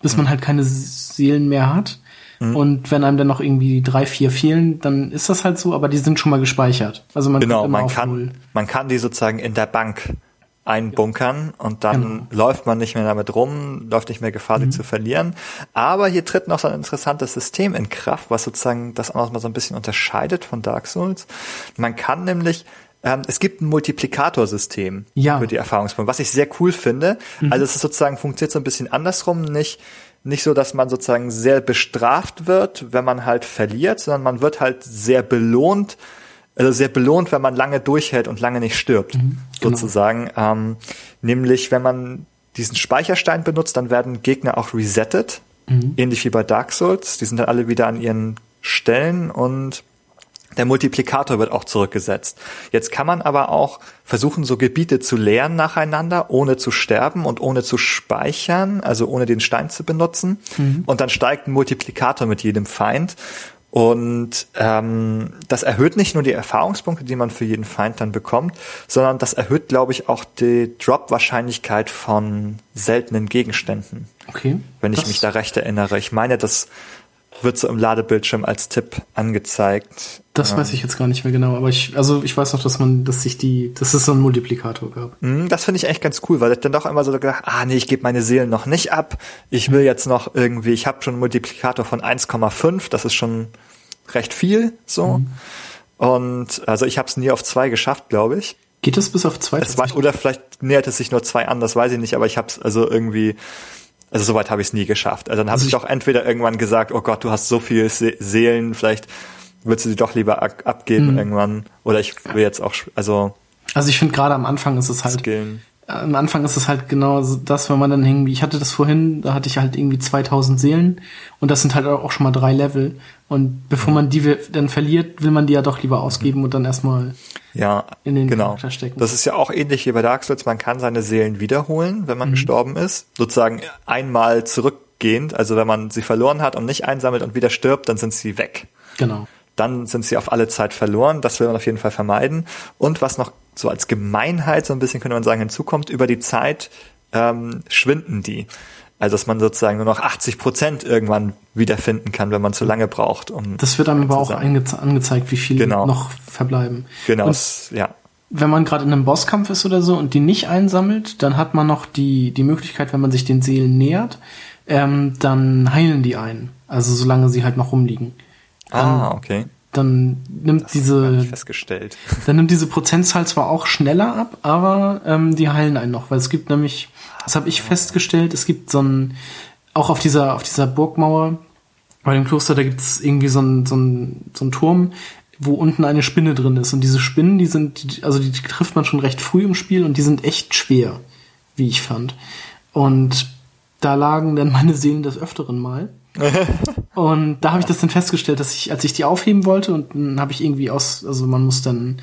bis mhm. man halt keine Seelen mehr hat. Mhm. Und wenn einem dann noch irgendwie drei, vier fehlen, dann ist das halt so, aber die sind schon mal gespeichert. Also man genau, man kann, man kann die sozusagen in der Bank einbunkern und dann genau. läuft man nicht mehr damit rum, läuft nicht mehr Gefahr, mhm. sie zu verlieren. Aber hier tritt noch so ein interessantes System in Kraft, was sozusagen das auch noch mal so ein bisschen unterscheidet von Dark Souls. Man kann nämlich ähm, es gibt ein Multiplikatorsystem ja. für die Erfahrungspunkte, was ich sehr cool finde. Mhm. Also es ist sozusagen funktioniert so ein bisschen andersrum, nicht nicht so, dass man sozusagen sehr bestraft wird, wenn man halt verliert, sondern man wird halt sehr belohnt, also sehr belohnt, wenn man lange durchhält und lange nicht stirbt, mhm, genau. sozusagen. Ähm, nämlich, wenn man diesen Speicherstein benutzt, dann werden Gegner auch resettet, mhm. ähnlich wie bei Dark Souls. Die sind dann alle wieder an ihren Stellen und der Multiplikator wird auch zurückgesetzt. Jetzt kann man aber auch versuchen, so Gebiete zu leeren nacheinander, ohne zu sterben und ohne zu speichern, also ohne den Stein zu benutzen. Mhm. Und dann steigt ein Multiplikator mit jedem Feind. Und ähm, das erhöht nicht nur die Erfahrungspunkte, die man für jeden Feind dann bekommt, sondern das erhöht, glaube ich, auch die Drop-Wahrscheinlichkeit von seltenen Gegenständen. Okay. Wenn ich mich da recht erinnere. Ich meine, das wird so im Ladebildschirm als Tipp angezeigt. Das ähm, weiß ich jetzt gar nicht mehr genau, aber ich, also ich weiß noch, dass man, dass sich die, dass es so einen Multiplikator gab. Mhm, das finde ich echt ganz cool, weil ich dann doch immer so gedacht, ah nee, ich gebe meine Seelen noch nicht ab. Ich will jetzt noch irgendwie, ich habe schon einen Multiplikator von 1,5, das ist schon recht viel so. Mhm. Und also ich habe es nie auf zwei geschafft, glaube ich. Geht das bis auf zwei? Es war, oder vielleicht nähert es sich nur zwei an, das weiß ich nicht, aber ich habe es also irgendwie also soweit habe ich es nie geschafft. Also dann habe also ich doch entweder irgendwann gesagt, oh Gott, du hast so viele Seelen, vielleicht würdest du die doch lieber abgeben mhm. irgendwann. Oder ich will jetzt auch, also. Also ich finde gerade am Anfang ist es halt. Skillen. Am Anfang ist es halt genau das, wenn man dann irgendwie, ich hatte das vorhin, da hatte ich halt irgendwie 2000 Seelen und das sind halt auch schon mal drei Level. Und bevor man die dann verliert, will man die ja doch lieber ausgeben und dann erstmal ja, in den genau. Charakter stecken. Das ist ja auch ähnlich wie bei Dark Souls. Man kann seine Seelen wiederholen, wenn man mhm. gestorben ist. Sozusagen einmal zurückgehend. Also wenn man sie verloren hat und nicht einsammelt und wieder stirbt, dann sind sie weg. Genau. Dann sind sie auf alle Zeit verloren. Das will man auf jeden Fall vermeiden. Und was noch so als Gemeinheit so ein bisschen könnte man sagen hinzukommt, über die Zeit ähm, schwinden die. Also dass man sozusagen nur noch 80 Prozent irgendwann wiederfinden kann, wenn man zu lange braucht. Um das wird dann aber auch angezeigt, wie viele genau. noch verbleiben. Genau, und ja. Wenn man gerade in einem Bosskampf ist oder so und die nicht einsammelt, dann hat man noch die, die Möglichkeit, wenn man sich den Seelen nähert, ähm, dann heilen die ein. Also solange sie halt noch rumliegen. Dann, ah, okay. Dann nimmt das diese festgestellt. Dann nimmt diese Prozentzahl zwar auch schneller ab, aber ähm, die heilen einen noch, weil es gibt nämlich das habe ich festgestellt. Es gibt so ein, auch auf dieser, auf dieser Burgmauer bei dem Kloster, da gibt es irgendwie so ein, so, ein, so ein Turm, wo unten eine Spinne drin ist. Und diese Spinnen, die sind, also die trifft man schon recht früh im Spiel und die sind echt schwer, wie ich fand. Und da lagen dann meine Seelen des Öfteren mal. und da habe ich das dann festgestellt, dass ich, als ich die aufheben wollte, und dann habe ich irgendwie aus, also man muss dann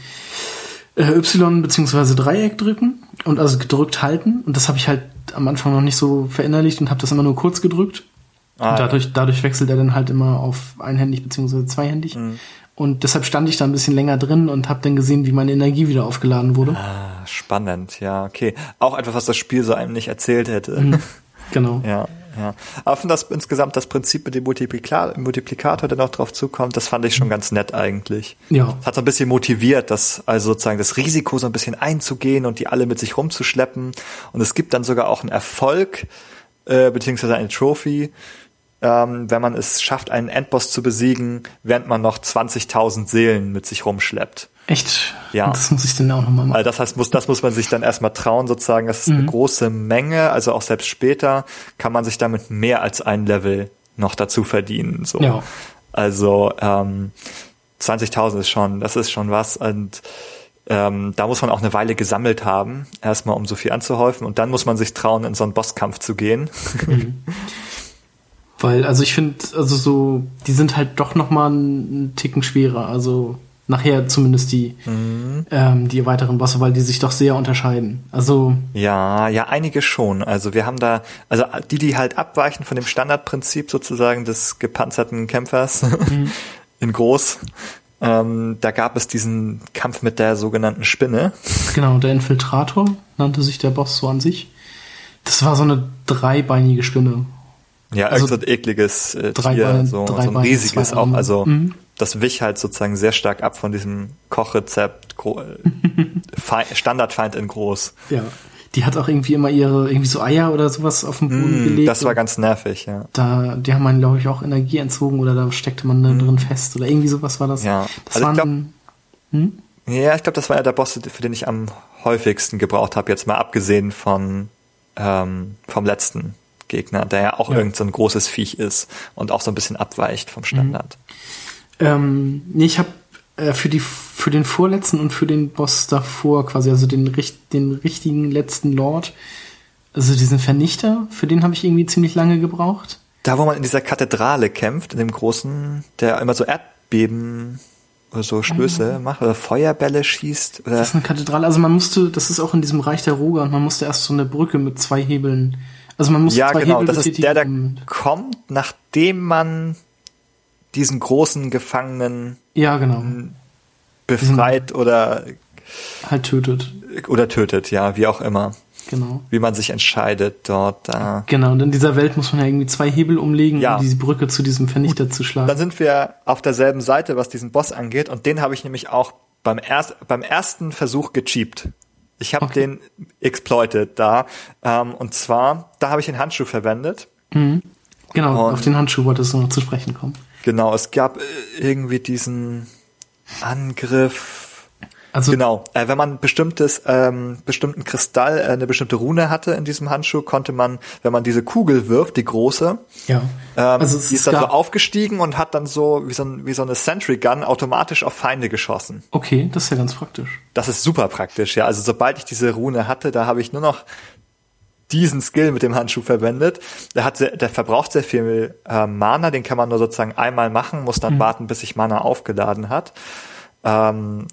äh, Y beziehungsweise Dreieck drücken und also gedrückt halten. Und das habe ich halt am Anfang noch nicht so verinnerlicht und habe das immer nur kurz gedrückt. Ah, und dadurch, ja. dadurch wechselt er dann halt immer auf einhändig beziehungsweise zweihändig. Mhm. Und deshalb stand ich da ein bisschen länger drin und habe dann gesehen, wie meine Energie wieder aufgeladen wurde. Ah, spannend, ja, okay. Auch etwas, was das Spiel so einem nicht erzählt hätte. Mhm, genau. ja. Ja. Aber von das insgesamt das Prinzip mit dem Multiplikator, Multiplikator, der noch drauf zukommt, das fand ich schon ganz nett eigentlich. Ja. Das hat so ein bisschen motiviert, das, also sozusagen das Risiko so ein bisschen einzugehen und die alle mit sich rumzuschleppen. Und es gibt dann sogar auch einen Erfolg, äh, beziehungsweise eine Trophy, ähm, wenn man es schafft, einen Endboss zu besiegen, während man noch 20.000 Seelen mit sich rumschleppt. Echt? Ja. Das muss ich dann auch nochmal machen. Also das heißt, muss, das muss man sich dann erstmal trauen, sozusagen. Das ist mhm. eine große Menge. Also auch selbst später kann man sich damit mehr als ein Level noch dazu verdienen. So. Ja. Also ähm, 20.000 ist schon, das ist schon was. Und ähm, da muss man auch eine Weile gesammelt haben, erstmal um so viel anzuhäufen. Und dann muss man sich trauen, in so einen Bosskampf zu gehen. Mhm. Weil, also ich finde, also so, die sind halt doch noch mal einen Ticken schwerer. Also nachher zumindest die, mhm. ähm, die weiteren Bosse, weil die sich doch sehr unterscheiden. Also ja, ja, einige schon. Also wir haben da, also die, die halt abweichen von dem Standardprinzip sozusagen des gepanzerten Kämpfers mhm. in groß. Ähm, da gab es diesen Kampf mit der sogenannten Spinne. Genau, der Infiltrator nannte sich der Boss so an sich. Das war so eine dreibeinige Spinne. Ja, also so ein ekliges äh, Tier, so, so ein riesiges auch. Also mhm. Das wich halt sozusagen sehr stark ab von diesem Kochrezept, Standardfeind in groß. Ja. Die hat auch irgendwie immer ihre, irgendwie so Eier oder sowas auf dem Boden mm, gelegt. Das war ganz nervig, ja. Da, die haben man, glaube ich, auch Energie entzogen oder da steckte man mm. drin fest oder irgendwie sowas war das. Ja. Das also waren, ich glaub, hm? Ja, ich glaube, das war ja der Boss, für den ich am häufigsten gebraucht habe, jetzt mal abgesehen von ähm, vom letzten Gegner, der ja auch ja. irgend so ein großes Viech ist und auch so ein bisschen abweicht vom Standard. Mhm. Ähm, nee, ich habe äh, für die für den vorletzten und für den Boss davor quasi, also den, den richtigen letzten Lord, also diesen Vernichter, für den habe ich irgendwie ziemlich lange gebraucht. Da, wo man in dieser Kathedrale kämpft, in dem großen, der immer so Erdbeben oder so Stöße mhm. macht oder Feuerbälle schießt. Oder das ist eine Kathedrale. Also man musste, das ist auch in diesem Reich der Roger und man musste erst so eine Brücke mit zwei Hebeln. Also man musste ja, zwei genau, Hebel das ist der, der kommt, nachdem man diesen großen Gefangenen ja, genau. befreit diesen oder halt tötet. Oder tötet, ja, wie auch immer. Genau. Wie man sich entscheidet dort. Da. Genau, und in dieser Welt muss man ja irgendwie zwei Hebel umlegen, ja. um diese Brücke zu diesem Vernichter Gut. zu schlagen. Dann sind wir auf derselben Seite, was diesen Boss angeht, und den habe ich nämlich auch beim, erst, beim ersten Versuch gecheapt. Ich habe okay. den exploited da. Ähm, und zwar, da habe ich den Handschuh verwendet. Mhm. Genau, und auf den Handschuh wolltest du noch zu sprechen kommen. Genau, es gab äh, irgendwie diesen Angriff also genau, äh, wenn man bestimmtes ähm, bestimmten Kristall, äh, eine bestimmte Rune hatte in diesem Handschuh, konnte man, wenn man diese Kugel wirft, die große, ja, ähm, also die ist dann so aufgestiegen und hat dann so wie so, ein, wie so eine Sentry Gun automatisch auf Feinde geschossen. Okay, das ist ja ganz praktisch. Das ist super praktisch, ja. Also sobald ich diese Rune hatte, da habe ich nur noch diesen Skill mit dem Handschuh verwendet. Der hat sehr, der verbraucht sehr viel äh, Mana, den kann man nur sozusagen einmal machen, muss dann mhm. warten, bis sich Mana aufgeladen hat. Ähm,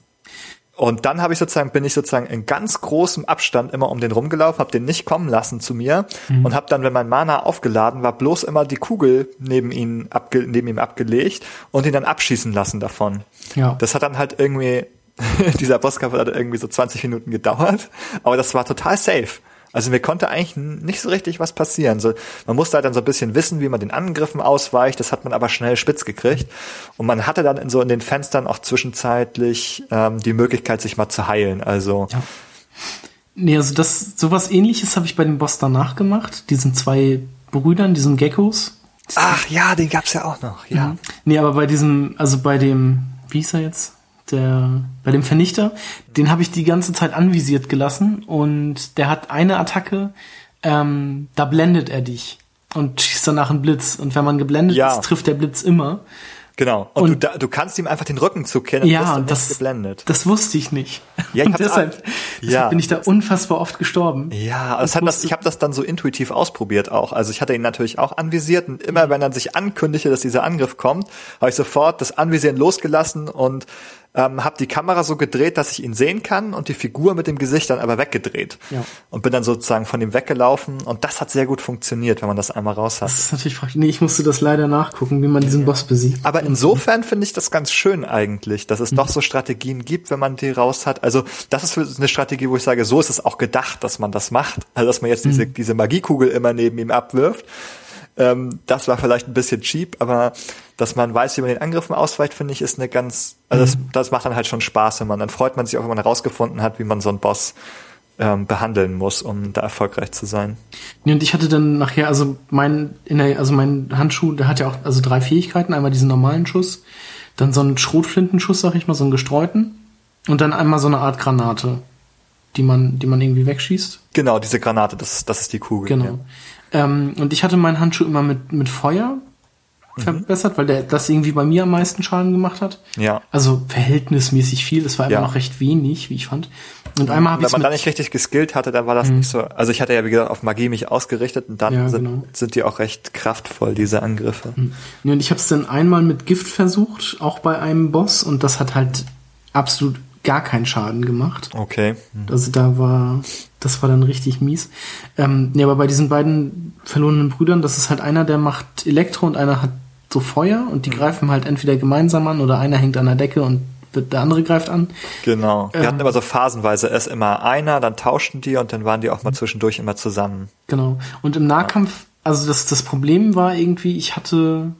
und dann habe ich sozusagen, bin ich sozusagen in ganz großem Abstand immer um den rumgelaufen, habe den nicht kommen lassen zu mir mhm. und habe dann, wenn mein Mana aufgeladen war, bloß immer die Kugel neben ihn abge neben ihm abgelegt und ihn dann abschießen lassen davon. Ja. Das hat dann halt irgendwie dieser Bosskampf hat irgendwie so 20 Minuten gedauert, aber das war total safe. Also mir konnte eigentlich nicht so richtig was passieren. So, man musste halt dann so ein bisschen wissen, wie man den Angriffen ausweicht. Das hat man aber schnell spitz gekriegt. Und man hatte dann in so in den Fenstern auch zwischenzeitlich ähm, die Möglichkeit, sich mal zu heilen. Also ja. Nee, also das sowas ähnliches habe ich bei dem Boss danach gemacht. Diesen zwei Brüdern, diesen Geckos. Ach ja, den gab's ja auch noch, ja. Mhm. Nee, aber bei diesem, also bei dem, wie ist er jetzt? Der, bei dem Vernichter, den habe ich die ganze Zeit anvisiert gelassen und der hat eine Attacke, ähm, da blendet er dich und schießt danach einen Blitz. Und wenn man geblendet ja. ist, trifft der Blitz immer. Genau. Und, und du, du, kannst ihm einfach den Rücken zukennen ja, und das, geblendet. Das wusste ich nicht. Ja, ich und deshalb, deshalb ja. bin ich da unfassbar oft gestorben. Ja, das hat das, ich habe das dann so intuitiv ausprobiert auch. Also ich hatte ihn natürlich auch anvisiert und immer wenn er sich ankündigte, dass dieser Angriff kommt, habe ich sofort das Anvisieren losgelassen und ähm, habe die Kamera so gedreht, dass ich ihn sehen kann und die Figur mit dem Gesicht dann aber weggedreht. Ja. Und bin dann sozusagen von ihm weggelaufen und das hat sehr gut funktioniert, wenn man das einmal raus hat. Das ist natürlich praktisch. Nee, ich musste das leider nachgucken, wie man diesen Boss besiegt. Aber insofern finde ich das ganz schön eigentlich, dass es mhm. doch so Strategien gibt, wenn man die raus hat. Also das ist eine Strategie, wo ich sage, so ist es auch gedacht, dass man das macht. Also dass man jetzt mhm. diese, diese Magiekugel immer neben ihm abwirft. Ähm, das war vielleicht ein bisschen cheap, aber dass man weiß, wie man den Angriffen ausweicht, finde ich, ist eine ganz, also das, mhm. das macht dann halt schon Spaß, wenn man, dann freut man sich auch, wenn man herausgefunden hat, wie man so einen Boss ähm, behandeln muss, um da erfolgreich zu sein. Nee, und ich hatte dann nachher, also mein, in der, also mein Handschuh, der hat ja auch also drei Fähigkeiten, einmal diesen normalen Schuss, dann so einen Schrotflintenschuss, sag ich mal, so einen gestreuten, und dann einmal so eine Art Granate, die man, die man irgendwie wegschießt. Genau, diese Granate, das, das ist die Kugel. Genau. Ja. Ähm, und ich hatte meinen Handschuh immer mit, mit Feuer mhm. verbessert, weil der das irgendwie bei mir am meisten Schaden gemacht hat. Ja. Also verhältnismäßig viel. Es war immer ja. noch recht wenig, wie ich fand. Und einmal habe ich Wenn man da nicht richtig geskillt hatte, dann war das mhm. nicht so. Also ich hatte ja wie gesagt auf Magie mich ausgerichtet und dann ja, sind, genau. sind die auch recht kraftvoll diese Angriffe. Mhm. Ja, und ich habe es dann einmal mit Gift versucht, auch bei einem Boss und das hat halt absolut gar keinen Schaden gemacht. Okay. Mhm. Also da war, das war dann richtig mies. Ähm, nee, aber bei diesen beiden verlorenen Brüdern, das ist halt einer, der macht Elektro und einer hat so Feuer und die mhm. greifen halt entweder gemeinsam an oder einer hängt an der Decke und der andere greift an. Genau. Die ähm, hatten immer so phasenweise erst immer einer, dann tauschten die und dann waren die auch mal zwischendurch immer zusammen. Genau. Und im Nahkampf, also das, das Problem war irgendwie, ich hatte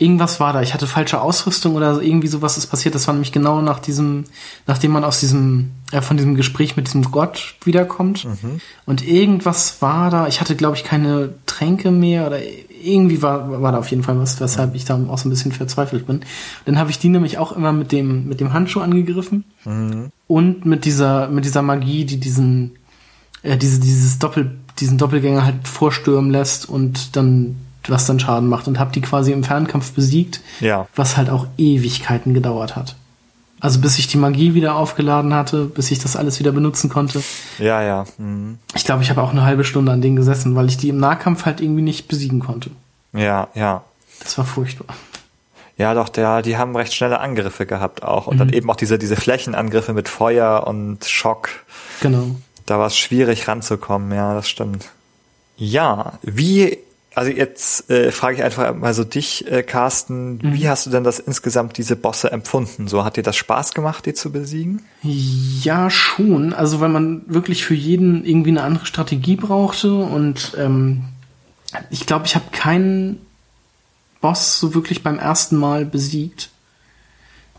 irgendwas war da. Ich hatte falsche Ausrüstung oder irgendwie sowas ist passiert. Das war nämlich genau nach diesem, nachdem man aus diesem, äh, von diesem Gespräch mit diesem Gott wiederkommt. Mhm. Und irgendwas war da. Ich hatte, glaube ich, keine Tränke mehr oder irgendwie war, war da auf jeden Fall was, weshalb ich da auch so ein bisschen verzweifelt bin. Dann habe ich die nämlich auch immer mit dem, mit dem Handschuh angegriffen. Mhm. Und mit dieser, mit dieser Magie, die diesen, äh, diese, dieses Doppel, diesen Doppelgänger halt vorstürmen lässt und dann was dann Schaden macht und habe die quasi im Fernkampf besiegt, ja. was halt auch Ewigkeiten gedauert hat. Also bis ich die Magie wieder aufgeladen hatte, bis ich das alles wieder benutzen konnte. Ja, ja. Mhm. Ich glaube, ich habe auch eine halbe Stunde an denen gesessen, weil ich die im Nahkampf halt irgendwie nicht besiegen konnte. Ja, ja. Das war furchtbar. Ja, doch, der, die haben recht schnelle Angriffe gehabt auch. Und mhm. dann eben auch diese, diese Flächenangriffe mit Feuer und Schock. Genau. Da war es schwierig ranzukommen, ja, das stimmt. Ja, wie also jetzt äh, frage ich einfach mal so dich, äh, Carsten, mhm. wie hast du denn das insgesamt diese Bosse empfunden? So hat dir das Spaß gemacht, die zu besiegen? Ja, schon. Also weil man wirklich für jeden irgendwie eine andere Strategie brauchte und ähm, ich glaube, ich habe keinen Boss so wirklich beim ersten Mal besiegt,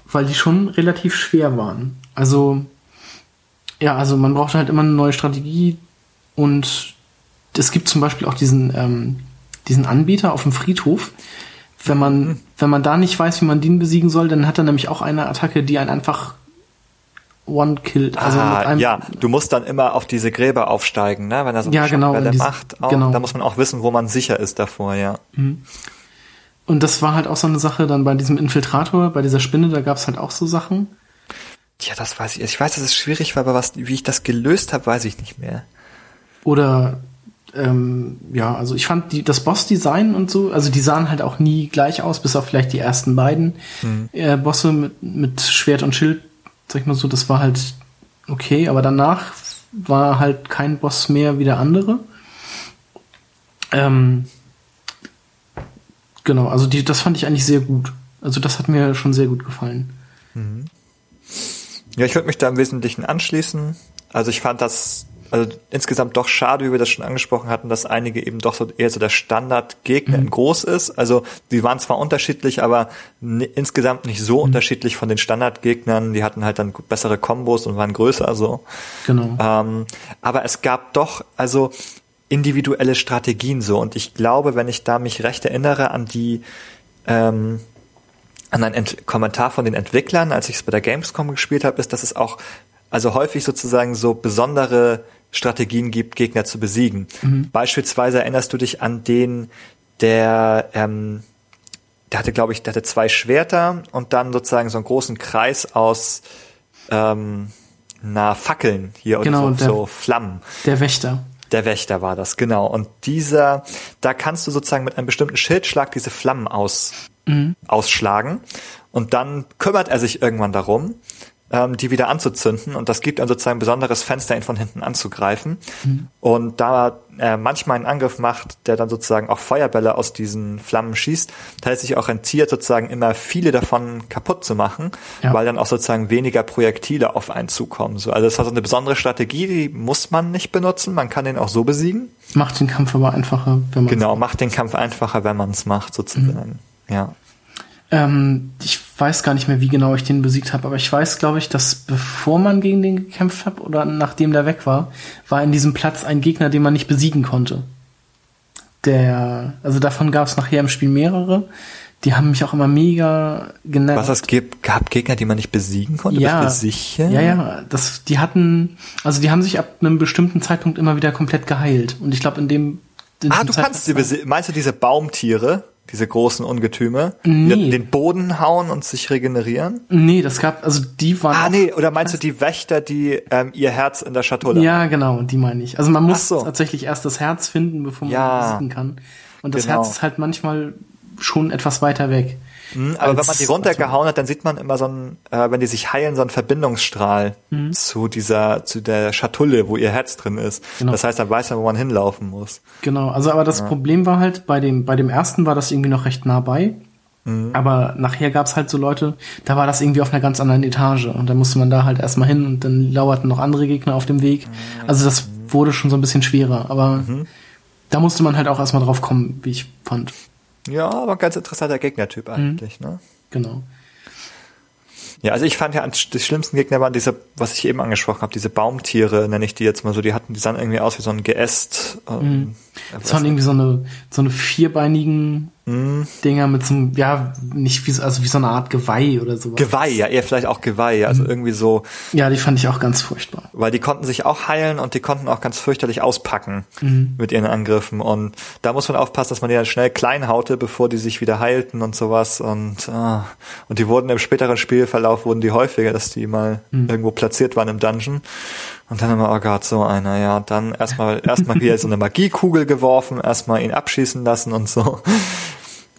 weil die schon relativ schwer waren. Also ja, also man braucht halt immer eine neue Strategie und es gibt zum Beispiel auch diesen ähm, diesen Anbieter auf dem Friedhof. Wenn man, mhm. wenn man da nicht weiß, wie man den besiegen soll, dann hat er nämlich auch eine Attacke, die einen einfach one killt. Also ah, ja, du musst dann immer auf diese Gräber aufsteigen, ne? Wenn er so ja, genau, diese, macht, auch, genau. da muss man auch wissen, wo man sicher ist davor, ja. Mhm. Und das war halt auch so eine Sache dann bei diesem Infiltrator, bei dieser Spinne, da gab es halt auch so Sachen. Ja, das weiß ich. Ich weiß, dass es schwierig war, aber was, wie ich das gelöst habe, weiß ich nicht mehr. Oder ähm, ja, also ich fand die, das Boss-Design und so, also die sahen halt auch nie gleich aus, bis auf vielleicht die ersten beiden mhm. äh, Bosse mit, mit Schwert und Schild, sag ich mal so, das war halt okay, aber danach war halt kein Boss mehr wie der andere. Ähm, genau, also die, das fand ich eigentlich sehr gut. Also das hat mir schon sehr gut gefallen. Mhm. Ja, ich würde mich da im Wesentlichen anschließen. Also ich fand das also insgesamt doch schade, wie wir das schon angesprochen hatten, dass einige eben doch so eher so der Standardgegner mhm. groß ist. Also die waren zwar unterschiedlich, aber insgesamt nicht so mhm. unterschiedlich von den Standardgegnern. Die hatten halt dann bessere Kombos und waren größer so. Genau. Ähm, aber es gab doch also individuelle Strategien so. Und ich glaube, wenn ich da mich recht erinnere an die ähm, an einen Ent Kommentar von den Entwicklern, als ich es bei der Gamescom gespielt habe, ist, dass es auch also häufig sozusagen so besondere Strategien gibt, Gegner zu besiegen. Mhm. Beispielsweise erinnerst du dich an den, der, ähm, der hatte, glaube ich, der hatte zwei Schwerter und dann sozusagen so einen großen Kreis aus ähm, na, Fackeln hier genau, oder so, der, so Flammen. Der Wächter. Der Wächter war das, genau. Und dieser, da kannst du sozusagen mit einem bestimmten Schildschlag diese Flammen aus, mhm. ausschlagen. Und dann kümmert er sich irgendwann darum, ähm, die wieder anzuzünden und das gibt dann sozusagen ein besonderes Fenster, ihn von hinten anzugreifen. Mhm. Und da er manchmal einen Angriff macht, der dann sozusagen auch Feuerbälle aus diesen Flammen schießt, er sich auch rentiert, sozusagen immer viele davon kaputt zu machen, ja. weil dann auch sozusagen weniger Projektile auf einen zukommen. So, also das war so eine besondere Strategie, die muss man nicht benutzen, man kann den auch so besiegen. Macht den Kampf aber einfacher, wenn man Genau, macht den Kampf einfacher, wenn man es macht, sozusagen. Mhm. Ja. Ähm, ich weiß gar nicht mehr, wie genau ich den besiegt habe, aber ich weiß, glaube ich, dass bevor man gegen den gekämpft hat oder nachdem der weg war, war in diesem Platz ein Gegner, den man nicht besiegen konnte. Der, also davon gab es nachher im Spiel mehrere. Die haben mich auch immer mega genervt. Was es gibt, gab Gegner, die man nicht besiegen konnte? Ja, Bist du sicher? Ja, ja. Das, die hatten, also die haben sich ab einem bestimmten Zeitpunkt immer wieder komplett geheilt. Und ich glaube, in dem in ah, du kannst sie besiegen. Meinst du diese Baumtiere? Diese großen Ungetüme, nee. die den Boden hauen und sich regenerieren? Nee, das gab, also die waren. Ah, nee, oder meinst du die Wächter, die ähm, ihr Herz in der Schatulle Ja, genau, die meine ich. Also man muss so. tatsächlich erst das Herz finden, bevor man ja, besiegen kann. Und das genau. Herz ist halt manchmal schon etwas weiter weg. Mhm, aber wenn man die runtergehauen hat, dann sieht man immer so ein, äh, wenn die sich heilen, so einen Verbindungsstrahl mhm. zu dieser, zu der Schatulle, wo ihr Herz drin ist. Genau. Das heißt, dann weiß man, wo man hinlaufen muss. Genau, also aber das ja. Problem war halt, bei dem, bei dem ersten war das irgendwie noch recht nah bei. Mhm. Aber nachher gab's halt so Leute, da war das irgendwie auf einer ganz anderen Etage und da musste man da halt erstmal hin und dann lauerten noch andere Gegner auf dem Weg. Mhm. Also das wurde schon so ein bisschen schwerer, aber mhm. da musste man halt auch erstmal drauf kommen, wie ich fand. Ja, aber ein ganz interessanter Gegnertyp mhm. eigentlich, mhm. ne? Genau. Ja, also ich fand ja, die schlimmsten Gegner waren diese, was ich eben angesprochen habe, diese Baumtiere, nenne ich die jetzt mal so, die hatten, die sahen irgendwie aus wie so ein Geäst. Ähm, mhm. Das waren irgendwie so eine, so eine vierbeinigen Dinger mit so einem, ja, nicht wie, so- also wie so eine Art Geweih oder sowas. Geweih, ja, eher vielleicht auch Geweih, also irgendwie so, ja, die fand ich auch ganz furchtbar. weil die konnten sich auch heilen und die konnten auch ganz fürchterlich auspacken Mhm. mit ihren Angriffen. Und da muss man aufpassen, dass man die dann schnell klein haute, bevor die sich wieder heilten und sowas. Und, ah, und die wurden im späteren Spielverlauf wurden die häufiger, dass die mal Mhm. irgendwo platziert waren im Dungeon. Und dann immer, oh Gott, so einer, ja, dann erstmal, erstmal wieder so eine Magiekugel geworfen, erstmal ihn abschießen lassen und so.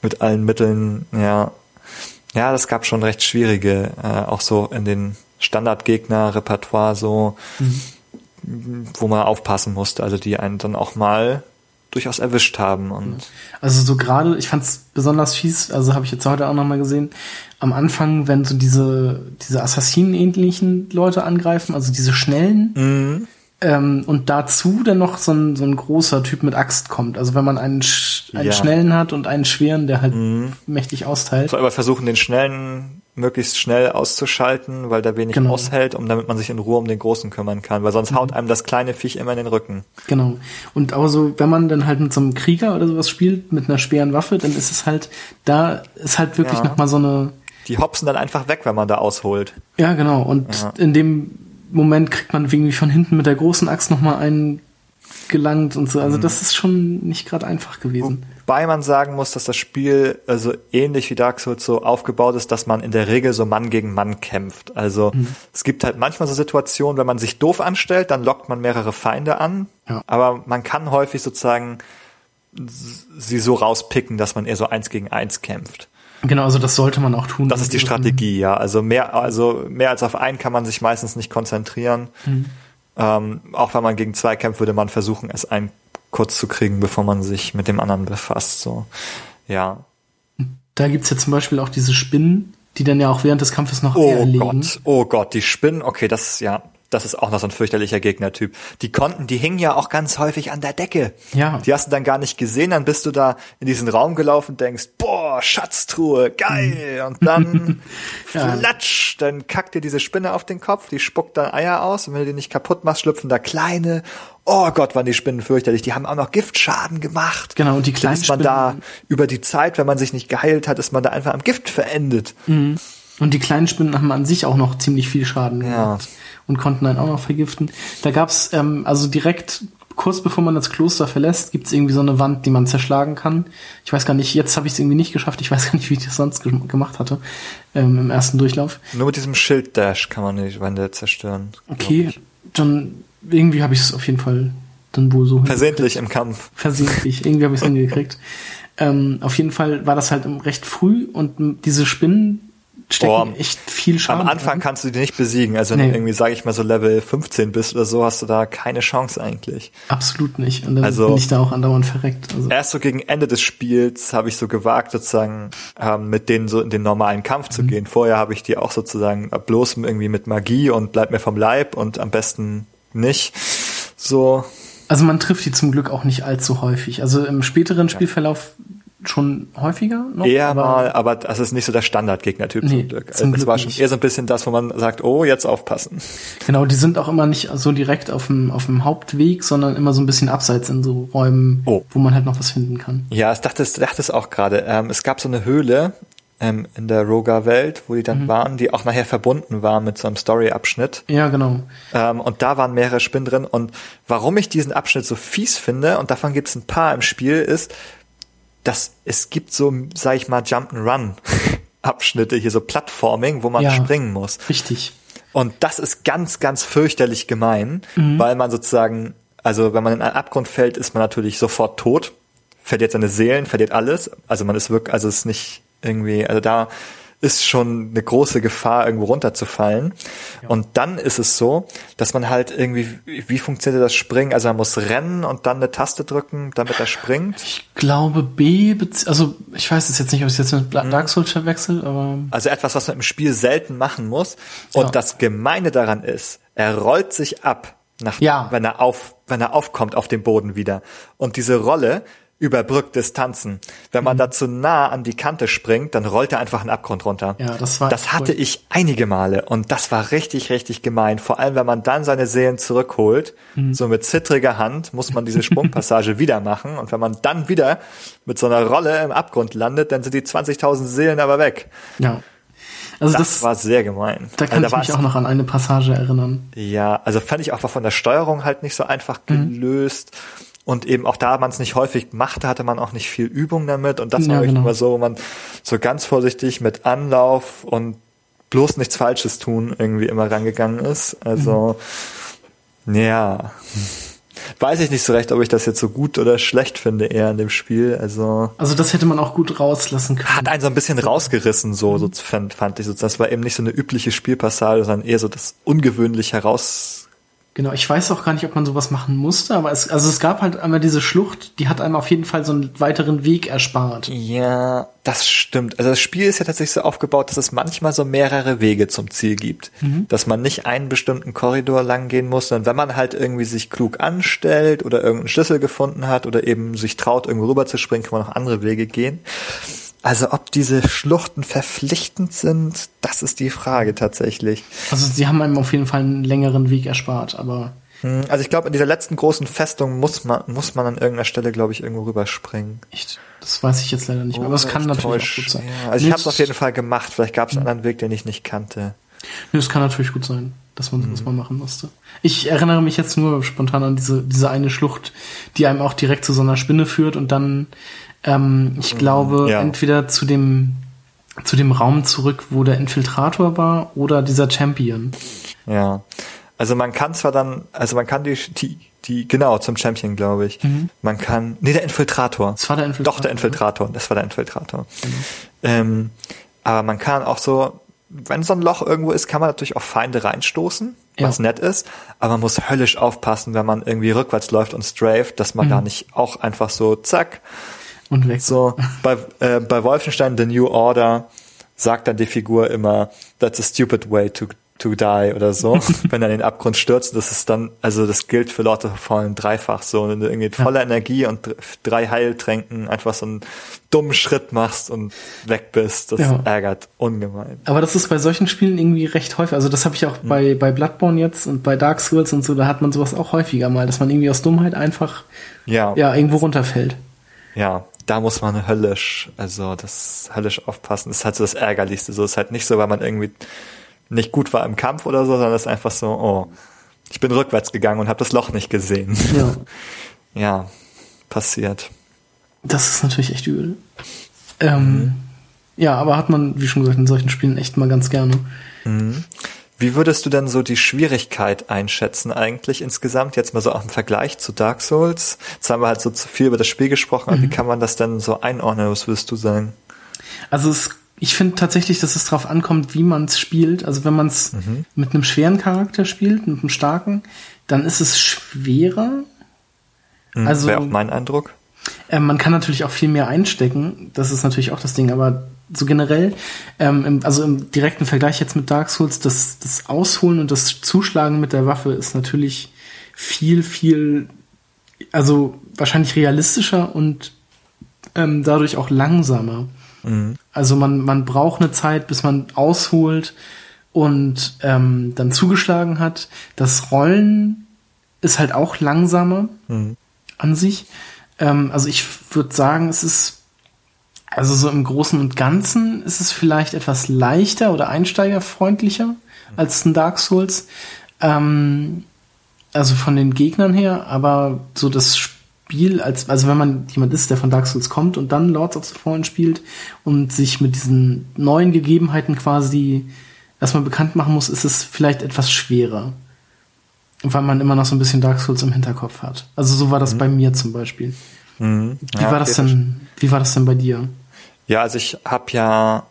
Mit allen Mitteln, ja. Ja, das gab schon recht schwierige, äh, auch so in den Standardgegner-Repertoire so, wo man aufpassen musste, also die einen dann auch mal durchaus erwischt haben und Also so gerade, ich fand's besonders fies, also habe ich jetzt heute auch nochmal gesehen, am Anfang, wenn so diese, diese Assassinen-ähnlichen Leute angreifen, also diese schnellen, Mhm. ähm, und dazu dann noch so ein, so ein großer Typ mit Axt kommt. Also wenn man einen, einen Ja. schnellen hat und einen schweren, der halt mächtig austeilt. so aber versuchen den schnellen möglichst schnell auszuschalten, weil der wenig Genau. aushält, um damit man sich in Ruhe um den großen kümmern kann, weil sonst haut einem das kleine Viech immer in den Rücken. Genau. Und aber so, wenn man dann halt mit so einem Krieger oder sowas spielt, mit einer schweren Waffe, dann ist es halt, da ist halt wirklich Ja. noch mal so eine, Die hopsen dann einfach weg, wenn man da ausholt. ja genau. Und Ja. in dem Moment kriegt man irgendwie von hinten mit der großen Axt noch mal einen gelangt und so. Also Mhm. das ist schon nicht gerade einfach gewesen. Wobei man sagen muss, dass das Spiel also ähnlich wie Dark Souls so aufgebaut ist, dass man in der Regel so Mann gegen Mann kämpft. Also Mhm. es gibt halt manchmal so Situationen, wenn man sich doof anstellt, dann lockt man mehrere Feinde an. Ja. Aber man kann häufig sozusagen sie so rauspicken, dass man eher so eins gegen eins kämpft. Genau, also das sollte man auch tun. Das ist die Strategie, ja. Also mehr, also mehr als auf einen kann man sich meistens nicht konzentrieren. Mhm. Ähm, auch wenn man gegen zwei kämpft, würde man versuchen, es einen kurz zu kriegen, bevor man sich mit dem anderen befasst. So, ja. Da gibt's ja zum Beispiel auch diese Spinnen, die dann ja auch während des Kampfes noch Oh. Gott, oh Gott, die Spinnen, okay, das ist ja, das ist auch noch so ein fürchterlicher Gegnertyp. Die konnten, die hingen ja auch ganz häufig an der Decke. Ja. Die hast du dann gar nicht gesehen, dann bist du da in diesen Raum gelaufen, denkst, boah, Schatztruhe, geil, und dann Ja. flatsch, dann kackt dir diese Spinne auf den Kopf, die spuckt dann Eier aus und wenn du die nicht kaputt machst, schlüpfen da kleine. Oh Gott, waren die Spinnen fürchterlich. Die haben auch noch Giftschaden gemacht. Genau, und die Dann kleinen ist man Spinnen, da über die Zeit, wenn man sich nicht geheilt hat, ist man da einfach am Gift verendet. und die kleinen Spinnen haben an sich auch noch ziemlich viel Schaden Ja. Und konnten einen auch noch vergiften. Da gab's ähm, also direkt kurz bevor man das Kloster verlässt, gibt's irgendwie so eine Wand, die man zerschlagen kann. Ich weiß gar nicht, jetzt habe ich es irgendwie nicht geschafft. Ich weiß gar nicht, wie ich das sonst ge gemacht hatte ähm, im ersten Durchlauf. Nur mit diesem Schild-Dash kann man die Wände zerstören. Okay, dann irgendwie habe ich es auf jeden Fall dann wohl so Versehentlich im Kampf. versehentlich. Irgendwie habe ich es hingekriegt. Ähm, auf jeden Fall war das halt recht früh und diese Spinnen stecken Boah, echt viel Schaden. Am Anfang dran. kannst du die nicht besiegen. Also wenn Nee. du irgendwie, sage ich mal, so Level 15 bist oder so, hast du da keine Chance eigentlich. Absolut nicht. Und dann Also- bin ich da auch andauernd verreckt. Also, Erst so gegen Ende des Spiels habe ich so gewagt, sozusagen ähm, mit denen so in den normalen Kampf Mhm. zu gehen. Vorher habe ich die auch sozusagen bloß irgendwie mit Magie und bleib mir vom Leib und am besten nicht. So, also man trifft die zum Glück auch nicht allzu häufig. Also im späteren Spielverlauf schon häufiger noch. eher aber mal, aber das ist nicht so der Standardgegnertyp Nee, zum Glück. zum Also das Glück war schon nicht. eher so ein bisschen das, wo man sagt, oh, jetzt aufpassen. Genau, die sind auch immer nicht so direkt auf dem, auf dem Hauptweg, sondern immer so ein bisschen abseits in so Räumen, Oh. wo man halt noch was finden kann. Ja, ich dachte, ich dachte es auch gerade. Ähm, es gab so eine Höhle ähm, in der Roga-Welt, wo die Mhm. dann waren, die auch nachher verbunden war mit so einem Story-Abschnitt. Ja, genau. Ähm, und da waren mehrere Spinnen drin. Und warum ich diesen Abschnitt so fies finde, und davon gibt es ein paar im Spiel, ist, dass es gibt so, sag ich mal, Jump'n'Run-Abschnitte, hier so Plattforming, wo man Ja. springen muss. Richtig. Und das ist ganz, ganz fürchterlich gemein, weil man sozusagen, also wenn man in einen Abgrund fällt, ist man natürlich sofort tot, verliert seine Seelen, verliert alles. Also man ist wirklich, also es ist nicht irgendwie, also da ist schon eine große Gefahr, irgendwo runterzufallen. Und dann ist es so, dass man halt irgendwie, wie funktioniert das Springen? Also man muss rennen und dann eine Taste drücken, damit er springt. Ich glaube B, also ich weiß es jetzt nicht, ob ich es jetzt mit Mhm. Dark Souls verwechsel, aber Also etwas, was man im Spiel selten machen muss. Und Ja. das Gemeine daran ist, er rollt sich ab, nach, Ja. wenn er auf, wenn er aufkommt auf dem Boden wieder. Und diese Rolle überbrückt Distanzen. Wenn man mhm. da zu nah an die Kante springt, dann rollt er einfach einen Abgrund runter. Ja, das war. Das hatte ich einige Male und das war richtig, richtig gemein. Vor allem, wenn man dann seine Seelen zurückholt, mhm. so mit zittriger Hand, muss man diese Sprungpassage wieder machen und wenn man dann wieder mit so einer Rolle im Abgrund landet, dann sind die 20.000 Seelen aber weg. Ja. Also das, das war sehr gemein. Da kann also, da ich mich auch noch an eine Passage erinnern. Ja, also fand ich auch von der Steuerung halt nicht so einfach mhm. gelöst. Mhm und eben auch da man es nicht häufig machte, hatte man auch nicht viel Übung damit. Und das ja, war genau. immer so, wo man so ganz vorsichtig mit Anlauf und bloß nichts Falsches tun irgendwie immer rangegangen ist. Also, mhm. ja. Weiß ich nicht so recht, ob ich das jetzt so gut oder schlecht finde eher in dem Spiel. Also, also das hätte man auch gut rauslassen können. Hat einen so ein bisschen rausgerissen, so, so fand, fand ich. So, das war eben nicht so eine übliche Spielpassage, sondern eher so das ungewöhnlich heraus Genau, ich weiß auch gar nicht, ob man sowas machen musste, aber es, also es gab halt einmal diese Schlucht, die hat einem auf jeden Fall so einen weiteren Weg erspart. Ja, das stimmt. Also das Spiel ist ja tatsächlich so aufgebaut, dass es manchmal so mehrere Wege zum Ziel gibt. Mhm. Dass man nicht einen bestimmten Korridor lang gehen muss, sondern wenn man halt irgendwie sich klug anstellt oder irgendeinen Schlüssel gefunden hat oder eben sich traut, irgendwo rüber zu springen, kann man auch andere Wege gehen. Also ob diese Schluchten verpflichtend sind, das ist die Frage tatsächlich. Also sie haben einem auf jeden Fall einen längeren Weg erspart, aber. Hm, also ich glaube, in dieser letzten großen Festung muss man, muss man an irgendeiner Stelle, glaube ich, irgendwo rüberspringen. Echt? Das weiß ich jetzt leider nicht mehr, aber es kann natürlich täusch. auch gut sein. Ja, also ich habe es auf jeden Fall gemacht. Vielleicht gab es einen anderen Weg, den ich nicht kannte. Nee, es kann natürlich gut sein, dass man sowas mhm. mal machen musste. Ich erinnere mich jetzt nur spontan an diese, diese eine Schlucht, die einem auch direkt zu so einer Spinne führt und dann ähm, ich glaube, ja. entweder zu dem, zu dem Raum zurück, wo der Infiltrator war, oder dieser Champion. Ja. Also man kann zwar dann, also man kann die, die, die genau, zum Champion, glaube ich. Mhm. Man kann, nee, der Infiltrator. Das war der Infiltrator. Doch, der Infiltrator, das war der Infiltrator. Mhm. Ähm, aber man kann auch so, wenn so ein Loch irgendwo ist, kann man natürlich auch Feinde reinstoßen, was ja. nett ist. Aber man muss höllisch aufpassen, wenn man irgendwie rückwärts läuft und straft, dass man mhm. da nicht auch einfach so zack und weg. So, bei, äh, bei Wolfenstein The New Order sagt dann die Figur immer, that's a stupid way to, to die oder so. Wenn er in den Abgrund stürzt, das ist dann, also das gilt für Leute vollen dreifach so. Wenn du irgendwie voller ja. Energie und drei Heiltränken einfach so einen dummen Schritt machst und weg bist, das ja. ärgert ungemein. Aber das ist bei solchen Spielen irgendwie recht häufig. Also das habe ich auch mhm. bei, bei Bloodborne jetzt und bei Dark Souls und so, da hat man sowas auch häufiger mal, dass man irgendwie aus Dummheit einfach ja, ja irgendwo runterfällt. Ja, da muss man höllisch, also das höllisch aufpassen. Das ist halt so das Ärgerlichste. So ist halt nicht so, weil man irgendwie nicht gut war im Kampf oder so, sondern es ist einfach so, oh, ich bin rückwärts gegangen und habe das Loch nicht gesehen. Ja. ja, passiert. Das ist natürlich echt übel. Ähm, mhm. Ja, aber hat man, wie schon gesagt, in solchen Spielen echt mal ganz gerne. Mhm. Wie würdest du denn so die Schwierigkeit einschätzen eigentlich insgesamt? Jetzt mal so auch im Vergleich zu Dark Souls. Jetzt haben wir halt so zu viel über das Spiel gesprochen, mhm. wie kann man das denn so einordnen? Was würdest du sagen? Also es, ich finde tatsächlich, dass es darauf ankommt, wie man es spielt. Also wenn man es mhm. mit einem schweren Charakter spielt, mit einem starken, dann ist es schwerer. Mhm, also wäre auch mein Eindruck. Äh, man kann natürlich auch viel mehr einstecken. Das ist natürlich auch das Ding, aber so generell, ähm, im, also im direkten Vergleich jetzt mit Dark Souls, das, das Ausholen und das Zuschlagen mit der Waffe ist natürlich viel, viel, also wahrscheinlich realistischer und ähm, dadurch auch langsamer. Mhm. Also man, man braucht eine Zeit, bis man ausholt und ähm, dann zugeschlagen hat. Das Rollen ist halt auch langsamer mhm. an sich. Ähm, also ich würde sagen, es ist also so im Großen und Ganzen ist es vielleicht etwas leichter oder einsteigerfreundlicher als ein Dark Souls. Ähm, also von den Gegnern her, aber so das Spiel, als, also wenn man jemand ist, der von Dark Souls kommt und dann Lords of the Fallen spielt und sich mit diesen neuen Gegebenheiten quasi erstmal bekannt machen muss, ist es vielleicht etwas schwerer. Weil man immer noch so ein bisschen Dark Souls im Hinterkopf hat. Also so war das mhm. bei mir zum Beispiel. Mhm. Wie ja, war das denn, wie war das denn bei dir? Ja, also ich habe ja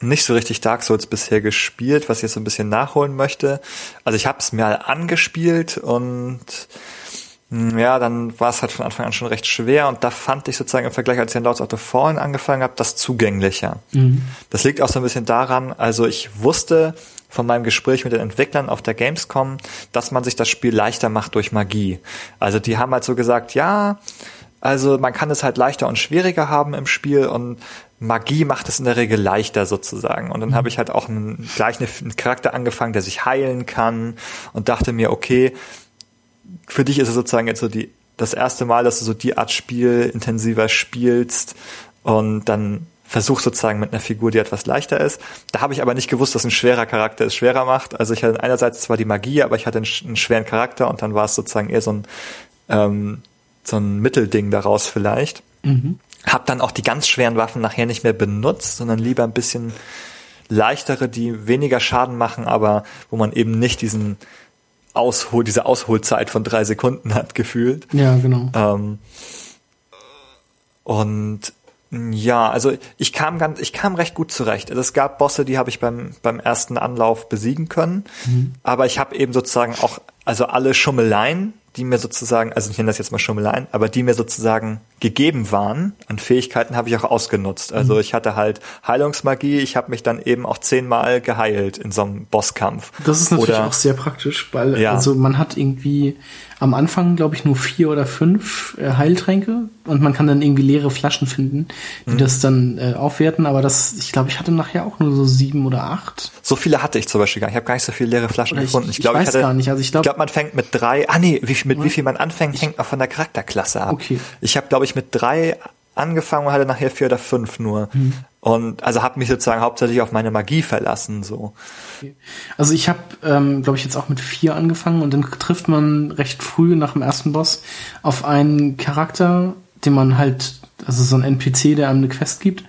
nicht so richtig Dark Souls bisher gespielt, was ich jetzt so ein bisschen nachholen möchte. Also ich habe es mir angespielt und hm, ja, dann war es halt von Anfang an schon recht schwer und da fand ich sozusagen im Vergleich, als ich in Lords of the Fallen angefangen habe, das zugänglicher. Mhm. Das liegt auch so ein bisschen daran, also ich wusste von meinem Gespräch mit den Entwicklern auf der Gamescom, dass man sich das Spiel leichter macht durch Magie. Also die haben halt so gesagt, ja, Also man kann es halt leichter und schwieriger haben im Spiel und Magie macht es in der Regel leichter sozusagen. Und dann habe ich halt auch einen, gleich einen Charakter angefangen, der sich heilen kann und dachte mir, okay, für dich ist es sozusagen jetzt so die, das erste Mal, dass du so die Art Spiel intensiver spielst und dann versuchst sozusagen mit einer Figur, die etwas leichter ist. Da habe ich aber nicht gewusst, dass ein schwerer Charakter es schwerer macht. Also ich hatte einerseits zwar die Magie, aber ich hatte einen, einen schweren Charakter und dann war es sozusagen eher so ein, ähm, so ein Mittelding daraus vielleicht. Mhm. Hab dann auch die ganz schweren Waffen nachher nicht mehr benutzt, sondern lieber ein bisschen leichtere, die weniger Schaden machen, aber wo man eben nicht diesen Aushol, diese Ausholzeit von drei Sekunden hat gefühlt. Ja, genau. Ähm, und ja, also ich kam ganz, ich kam recht gut zurecht. Also es gab Bosse, die habe ich beim beim ersten Anlauf besiegen können, mhm. aber ich habe eben sozusagen auch also alle Schummeleien, die mir sozusagen, also ich nenne das jetzt mal Schummeleien, aber die mir sozusagen gegeben waren an Fähigkeiten, habe ich auch ausgenutzt. Also mhm. ich hatte halt Heilungsmagie, ich habe mich dann eben auch zehnmal geheilt in so einem Bosskampf. Das ist natürlich Oder, auch sehr praktisch, weil ja. also man hat irgendwie am Anfang, glaube ich, nur vier oder fünf äh, Heiltränke und man kann dann irgendwie leere Flaschen finden, die mhm. das dann äh, aufwerten. Aber das, ich glaube, ich hatte nachher auch nur so sieben oder acht. So viele hatte ich zum Beispiel gar nicht. Ich habe gar nicht so viele leere Flaschen oder gefunden. Ich, ich, glaube, ich, weiß ich hatte, gar nicht. Also ich glaube, glaub, man fängt mit drei. Ah nee, wie, mit wie viel man anfängt, hängt auch von der Charakterklasse ab. Okay. Ich habe, glaube ich, mit drei angefangen und hatte nachher vier oder fünf nur. Mhm. Und also habe mich sozusagen hauptsächlich auf meine Magie verlassen. so. Also ich habe, ähm, glaube ich, jetzt auch mit vier angefangen und dann trifft man recht früh nach dem ersten Boss auf einen Charakter, den man halt, also so ein NPC, der einem eine Quest gibt.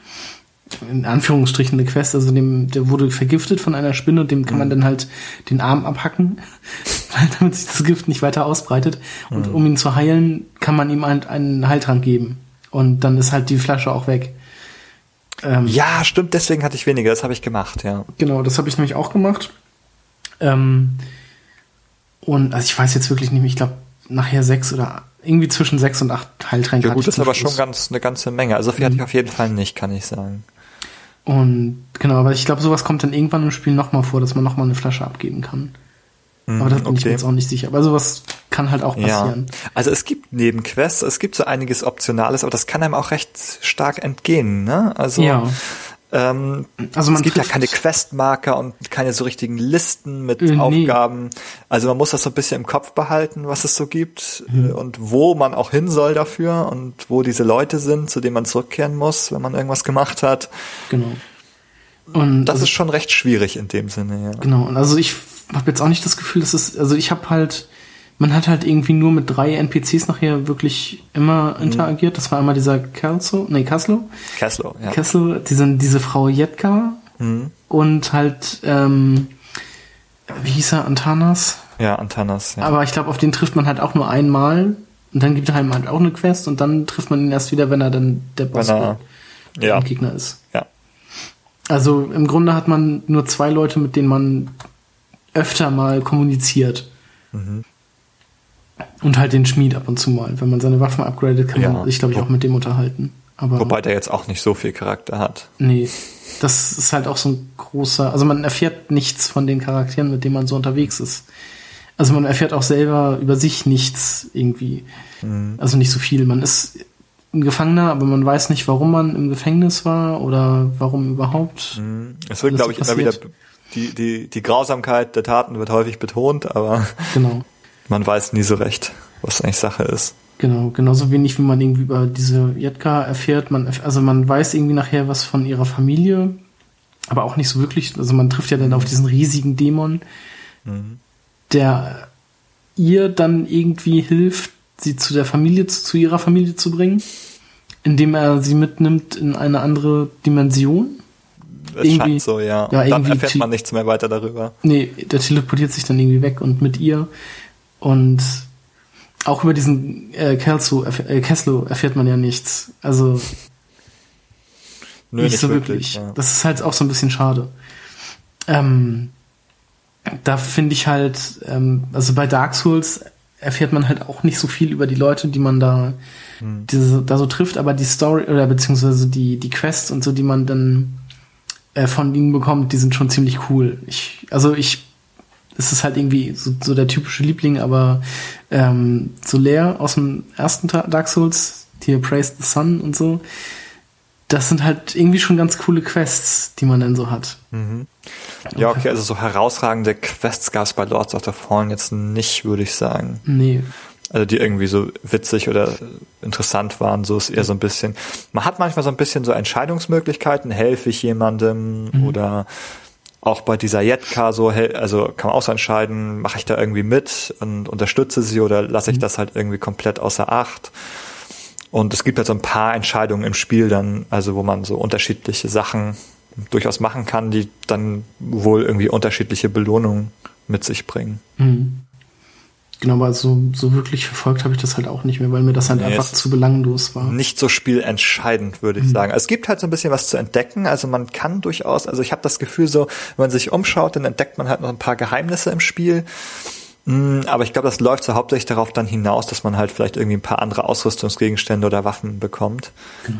In Anführungsstrichen eine Quest, also dem, der wurde vergiftet von einer Spinne und dem kann man mhm. dann halt den Arm abhacken, damit sich das Gift nicht weiter ausbreitet. Und mhm. um ihn zu heilen, kann man ihm halt einen Heiltrank geben. Und dann ist halt die Flasche auch weg. Ähm, ja, stimmt, deswegen hatte ich weniger, das habe ich gemacht, ja. Genau, das habe ich nämlich auch gemacht. Ähm, und also ich weiß jetzt wirklich nicht mehr, ich glaube nachher sechs oder irgendwie zwischen sechs und acht Heiltränke. Ja gut, das ist aber schon ganz eine ganze Menge. Also viel mhm. hatte ich auf jeden Fall nicht, kann ich sagen. Und genau, aber ich glaube, sowas kommt dann irgendwann im Spiel nochmal vor, dass man nochmal eine Flasche abgeben kann. Mhm, aber da bin okay. ich mir jetzt auch nicht sicher. Aber sowas kann halt auch passieren. Ja. Also es gibt Nebenquests, es gibt so einiges Optionales, aber das kann einem auch recht stark entgehen. Ne? Also ja. Ähm, also man es gibt ja keine Questmarker und keine so richtigen Listen mit äh, Aufgaben. Also man muss das so ein bisschen im Kopf behalten, was es so gibt mhm. und wo man auch hin soll dafür und wo diese Leute sind, zu denen man zurückkehren muss, wenn man irgendwas gemacht hat. Genau. Und das also, ist schon recht schwierig in dem Sinne, ja. Genau. Und also ich habe jetzt auch nicht das Gefühl, dass es, also ich habe halt, man hat halt irgendwie nur mit drei NPCs nachher wirklich immer mhm. interagiert. Das war einmal dieser Kelso, nee, Kaslo. Kaslo, ja. Kaslo, diese, diese Frau Jetka mhm. und halt, ähm, wie hieß er, Antanas? Ja, Antanas, ja. Aber ich glaube, auf den trifft man halt auch nur einmal und dann gibt er halt auch eine Quest und dann trifft man ihn erst wieder, wenn er dann der Boss er, ja. Gegner ist. Ja. Also im Grunde hat man nur zwei Leute, mit denen man öfter mal kommuniziert. Mhm. Und halt den Schmied ab und zu mal. Wenn man seine Waffen upgradet, kann ja. man sich, glaube ich, auch mit dem unterhalten. Aber, Wobei der jetzt auch nicht so viel Charakter hat. Nee. Das ist halt auch so ein großer. Also man erfährt nichts von den Charakteren, mit denen man so unterwegs ist. Also man erfährt auch selber über sich nichts irgendwie. Mhm. Also nicht so viel. Man ist ein Gefangener, aber man weiß nicht, warum man im Gefängnis war oder warum überhaupt. Mhm. Es wird, glaube ich, immer wieder die, die, die Grausamkeit der Taten wird häufig betont, aber genau. man weiß nie so recht, was eigentlich Sache ist. Genau, genauso wenig wie man irgendwie über diese Jetka erfährt. Man, also man weiß irgendwie nachher was von ihrer Familie, aber auch nicht so wirklich. Also man trifft ja dann auf diesen riesigen Dämon, mhm. der ihr dann irgendwie hilft, sie zu der Familie, zu ihrer Familie zu bringen, indem er sie mitnimmt in eine andere Dimension es scheint so, ja. ja dann erfährt man nichts mehr weiter darüber. Nee, der teleportiert sich dann irgendwie weg und mit ihr. Und auch über diesen äh, Kelso, äh, Kesslo erfährt man ja nichts. Also Nö, nicht, nicht, so wirklich. wirklich. Ja. Das ist halt auch so ein bisschen schade. Ähm, da finde ich halt, ähm, also bei Dark Souls erfährt man halt auch nicht so viel über die Leute, die man da, hm. diese, da so trifft, aber die Story oder beziehungsweise die, die Quests und so, die man dann äh, von ihnen bekommt, die sind schon ziemlich cool. Ich, also ich, es ist halt irgendwie so, so der typische Liebling, aber ähm, so leer aus dem ersten Dark Souls, hier Praise the Sun und so. Das sind halt irgendwie schon ganz coole Quests, die man dann so hat. Mhm. Ja, okay, also so herausragende Quests gab es bei Lords of the Fallen jetzt nicht, würde ich sagen. Nee. Also die irgendwie so witzig oder interessant waren, so ist eher so ein bisschen. Man hat manchmal so ein bisschen so Entscheidungsmöglichkeiten, helfe ich jemandem mhm. oder auch bei dieser Jetka so, also kann man auch so entscheiden, mache ich da irgendwie mit und unterstütze sie oder lasse ich mhm. das halt irgendwie komplett außer Acht. Und es gibt halt so ein paar Entscheidungen im Spiel dann, also wo man so unterschiedliche Sachen durchaus machen kann, die dann wohl irgendwie unterschiedliche Belohnungen mit sich bringen. Mhm. Genau, aber so, so wirklich verfolgt habe ich das halt auch nicht mehr, weil mir das halt nee, einfach zu belanglos war. Nicht so spielentscheidend, würde ich mhm. sagen. Es gibt halt so ein bisschen was zu entdecken. Also man kann durchaus, also ich habe das Gefühl so, wenn man sich umschaut, dann entdeckt man halt noch ein paar Geheimnisse im Spiel. Mm, aber ich glaube, das läuft so hauptsächlich darauf dann hinaus, dass man halt vielleicht irgendwie ein paar andere Ausrüstungsgegenstände oder Waffen bekommt. Genau.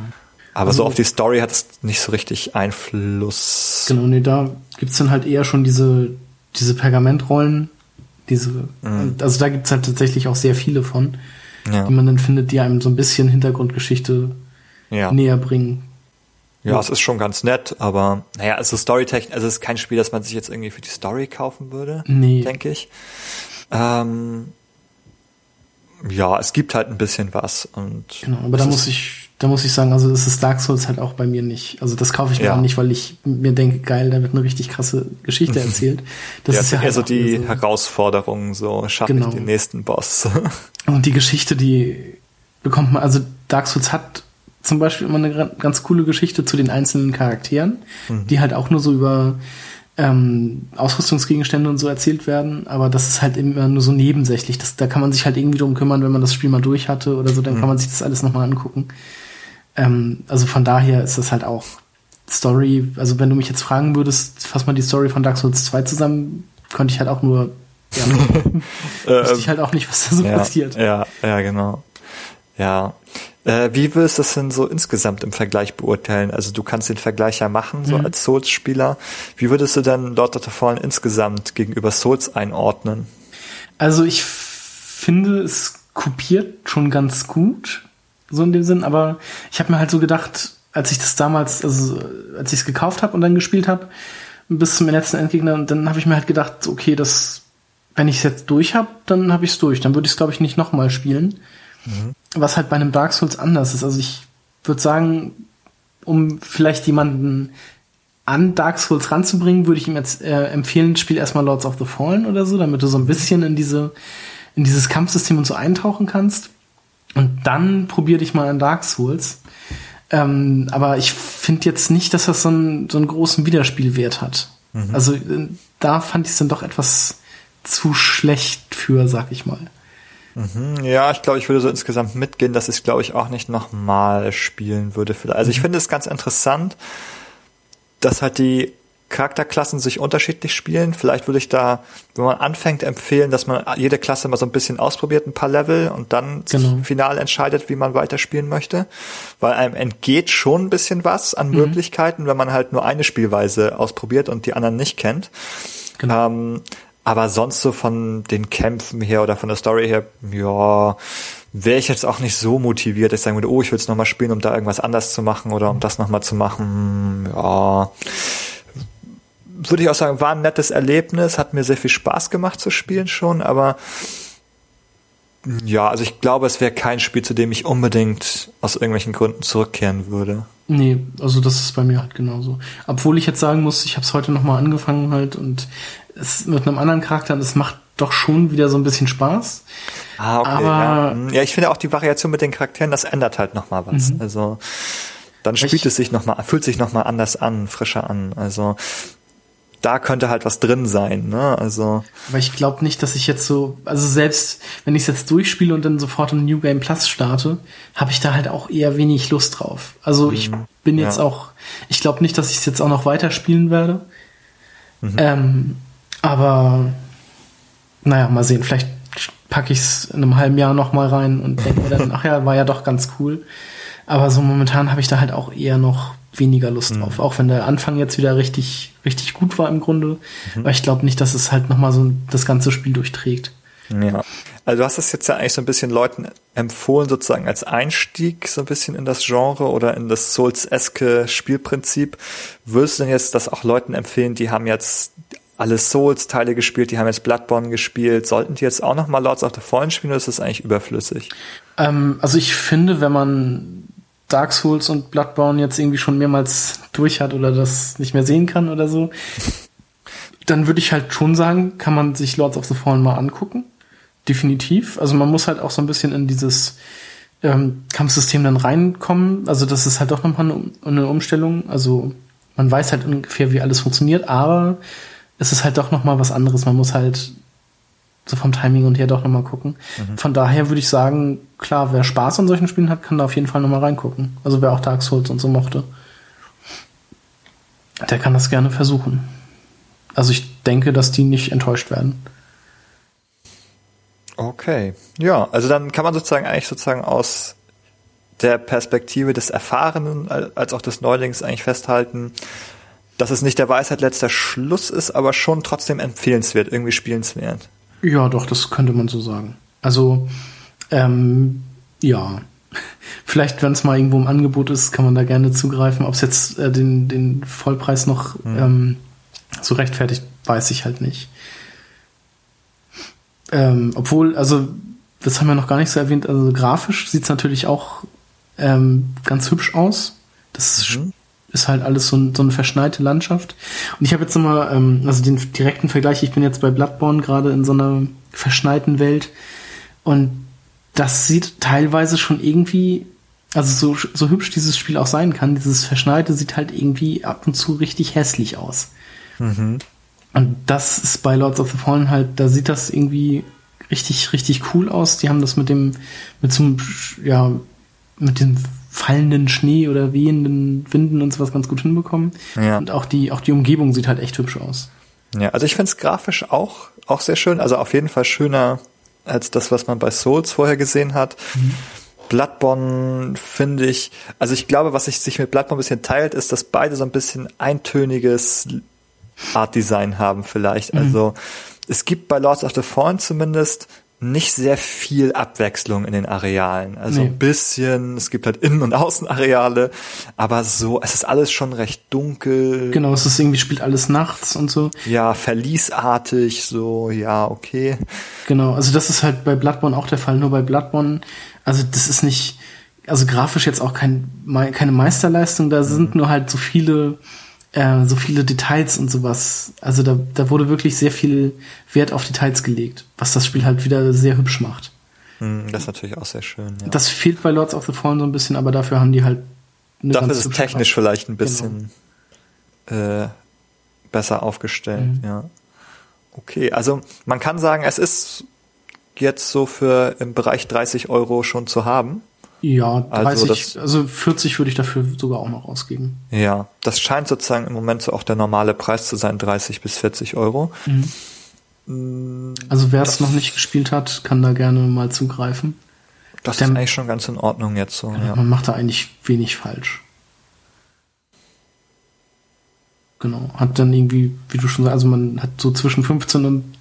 Aber also, so auf die Story hat es nicht so richtig Einfluss. Genau, nee, da gibt's dann halt eher schon diese, diese Pergamentrollen, diese, mhm. also da gibt's halt tatsächlich auch sehr viele von, ja. die man dann findet, die einem so ein bisschen Hintergrundgeschichte ja. näher bringen. Ja, ja, es ist schon ganz nett, aber naja, also Storytechnik, also es ist kein Spiel, das man sich jetzt irgendwie für die Story kaufen würde, nee. denke ich. Ähm, ja, es gibt halt ein bisschen was und. Genau, aber da muss ich da muss ich sagen, also das ist Dark Souls halt auch bei mir nicht. Also das kaufe ich mir ja. auch nicht, weil ich mir denke, geil, da wird eine richtig krasse Geschichte erzählt. Das ja, ist ja halt so die so Herausforderung, so schaffe genau. ich den nächsten Boss. Und die Geschichte, die bekommt man, also Dark Souls hat zum Beispiel immer eine ganz coole Geschichte zu den einzelnen Charakteren, mhm. die halt auch nur so über ähm, Ausrüstungsgegenstände und so erzählt werden, aber das ist halt immer nur so nebensächlich. Das, da kann man sich halt irgendwie drum kümmern, wenn man das Spiel mal durch hatte oder so, dann mhm. kann man sich das alles nochmal angucken. Ähm, also von daher ist das halt auch Story, also wenn du mich jetzt fragen würdest, fass mal die Story von Dark Souls 2 zusammen, könnte ich halt auch nur, ja, wüsste ich halt auch nicht, was da so ja, passiert. Ja, ja, genau. Ja, äh, wie wirst du das denn so insgesamt im Vergleich beurteilen? Also du kannst den Vergleich ja machen, so mhm. als Souls-Spieler. Wie würdest du denn Lord of the Fallen insgesamt gegenüber Souls einordnen? Also ich finde, es kopiert schon ganz gut, so in dem Sinn, aber ich habe mir halt so gedacht, als ich das damals, also als ich es gekauft habe und dann gespielt habe, bis zum letzten Endgegner, und dann habe ich mir halt gedacht, okay, das, wenn ich es jetzt durch habe, dann habe ich es durch. Dann würde ich es, glaube ich, nicht nochmal spielen. Mhm. Was halt bei einem Dark Souls anders ist. Also ich würde sagen, um vielleicht jemanden an Dark Souls ranzubringen, würde ich ihm jetzt äh, empfehlen, spiel erstmal Lords of the Fallen oder so, damit du so ein bisschen in diese in dieses Kampfsystem und so eintauchen kannst. Und dann probier dich mal an Dark Souls. Ähm, aber ich finde jetzt nicht, dass das so einen, so einen großen Wiederspielwert hat. Mhm. Also äh, da fand ich es dann doch etwas zu schlecht für, sag ich mal. Mhm, ja, ich glaube, ich würde so insgesamt mitgehen, dass ich glaube ich auch nicht nochmal spielen würde. Also ich mhm. finde es ganz interessant, dass halt die Charakterklassen sich unterschiedlich spielen. Vielleicht würde ich da, wenn man anfängt, empfehlen, dass man jede Klasse mal so ein bisschen ausprobiert, ein paar Level und dann genau. final entscheidet, wie man weiterspielen möchte. Weil einem entgeht schon ein bisschen was an mhm. Möglichkeiten, wenn man halt nur eine Spielweise ausprobiert und die anderen nicht kennt. Genau. Ähm, aber sonst so von den Kämpfen her oder von der Story her, ja, wäre ich jetzt auch nicht so motiviert, dass ich sagen würde, oh, ich will es nochmal spielen, um da irgendwas anders zu machen oder um das nochmal zu machen. Ja, würde ich auch sagen, war ein nettes Erlebnis, hat mir sehr viel Spaß gemacht zu spielen schon, aber ja, also ich glaube, es wäre kein Spiel, zu dem ich unbedingt aus irgendwelchen Gründen zurückkehren würde. Nee, also das ist bei mir halt genauso. Obwohl ich jetzt sagen muss, ich habe es heute nochmal angefangen halt und es mit einem anderen Charakter, das macht doch schon wieder so ein bisschen Spaß. Ah, okay. Aber, ja. Hm, ja, ich finde auch die Variation mit den Charakteren, das ändert halt nochmal was. Mhm. Also dann spielt ich, es sich nochmal, fühlt sich nochmal anders an, frischer an. Also da könnte halt was drin sein, ne? Also. Aber ich glaube nicht, dass ich jetzt so, also selbst wenn ich es jetzt durchspiele und dann sofort im New Game Plus starte, habe ich da halt auch eher wenig Lust drauf. Also ich mhm, bin jetzt ja. auch, ich glaube nicht, dass ich es jetzt auch noch weiterspielen werde. Mhm. Ähm, aber naja, mal sehen, vielleicht packe ich es in einem halben Jahr noch mal rein und denke mir dann, ach ja, war ja doch ganz cool. Aber so momentan habe ich da halt auch eher noch weniger Lust mhm. drauf. Auch wenn der Anfang jetzt wieder richtig, richtig gut war im Grunde. Mhm. Aber ich glaube nicht, dass es halt nochmal so das ganze Spiel durchträgt. Ja. Also du hast es jetzt ja eigentlich so ein bisschen Leuten empfohlen, sozusagen als Einstieg so ein bisschen in das Genre oder in das Souls-eske Spielprinzip. Würdest du denn jetzt das auch Leuten empfehlen, die haben jetzt alle Souls-Teile gespielt, die haben jetzt Bloodborne gespielt. Sollten die jetzt auch noch mal Lords of the Fallen spielen oder ist das eigentlich überflüssig? Ähm, also ich finde, wenn man Dark Souls und Bloodborne jetzt irgendwie schon mehrmals durch hat oder das nicht mehr sehen kann oder so, dann würde ich halt schon sagen, kann man sich Lords of the Fallen mal angucken. Definitiv. Also man muss halt auch so ein bisschen in dieses ähm, Kampfsystem dann reinkommen. Also das ist halt doch nochmal eine, eine Umstellung. Also man weiß halt ungefähr, wie alles funktioniert, aber es ist halt doch noch mal was anderes. Man muss halt so vom Timing und her doch noch mal gucken. Mhm. Von daher würde ich sagen, klar, wer Spaß an solchen Spielen hat, kann da auf jeden Fall noch mal reingucken. Also wer auch Dark Souls und so mochte, der kann das gerne versuchen. Also ich denke, dass die nicht enttäuscht werden. Okay, ja, also dann kann man sozusagen eigentlich sozusagen aus der Perspektive des Erfahrenen als auch des Neulings eigentlich festhalten, dass es nicht der Weisheit letzter Schluss ist, aber schon trotzdem empfehlenswert, irgendwie spielenswert. Ja, doch, das könnte man so sagen. Also, ähm, ja. Vielleicht, wenn es mal irgendwo im Angebot ist, kann man da gerne zugreifen. Ob es jetzt äh, den, den Vollpreis noch mhm. ähm, so rechtfertigt, weiß ich halt nicht. Ähm, obwohl, also, das haben wir noch gar nicht so erwähnt, also grafisch sieht es natürlich auch ähm, ganz hübsch aus. Das mhm ist halt alles so, so eine verschneite Landschaft. Und ich habe jetzt nochmal, ähm, also den direkten Vergleich, ich bin jetzt bei Bloodborne gerade in so einer verschneiten Welt und das sieht teilweise schon irgendwie, also so, so hübsch dieses Spiel auch sein kann, dieses Verschneite sieht halt irgendwie ab und zu richtig hässlich aus. Mhm. Und das ist bei Lords of the Fallen halt, da sieht das irgendwie richtig, richtig cool aus. Die haben das mit dem, mit so einem, ja, mit dem fallenden Schnee oder wehenden Winden und sowas ganz gut hinbekommen. Ja. Und auch die, auch die Umgebung sieht halt echt hübsch aus. Ja, also ich finde es grafisch auch, auch sehr schön. Also auf jeden Fall schöner als das, was man bei Souls vorher gesehen hat. Mhm. Bloodborne finde ich, also ich glaube, was sich sich mit Bloodborne ein bisschen teilt, ist, dass beide so ein bisschen eintöniges Art Design haben vielleicht. Mhm. Also es gibt bei Lords of the Fallen zumindest nicht sehr viel Abwechslung in den Arealen. Also nee. ein bisschen, es gibt halt Innen- und Außenareale, aber so, es ist alles schon recht dunkel. Genau, es ist irgendwie, spielt alles nachts und so. Ja, verliesartig, so, ja, okay. Genau, also das ist halt bei Bloodborne auch der Fall, nur bei Bloodborne, also das ist nicht, also grafisch jetzt auch kein, keine Meisterleistung, da sind mhm. nur halt so viele äh, so viele Details und sowas. Also da, da wurde wirklich sehr viel Wert auf Details gelegt, was das Spiel halt wieder sehr hübsch macht. Hm, das ist natürlich auch sehr schön. Ja. Das fehlt bei Lords of the Fallen so ein bisschen, aber dafür haben die halt. Eine dafür ist es technisch Sprache. vielleicht ein bisschen genau. äh, besser aufgestellt, mhm. ja. Okay, also man kann sagen, es ist jetzt so für im Bereich 30 Euro schon zu haben. Ja, 30, also, also 40 würde ich dafür sogar auch noch ausgeben. Ja, das scheint sozusagen im Moment so auch der normale Preis zu sein, 30 bis 40 Euro. Mhm. Mm, also wer es noch nicht gespielt hat, kann da gerne mal zugreifen. Das der, ist eigentlich schon ganz in Ordnung jetzt so. Ja, man macht da eigentlich wenig falsch. Genau, hat dann irgendwie, wie du schon sagst, also man hat so zwischen 15 und,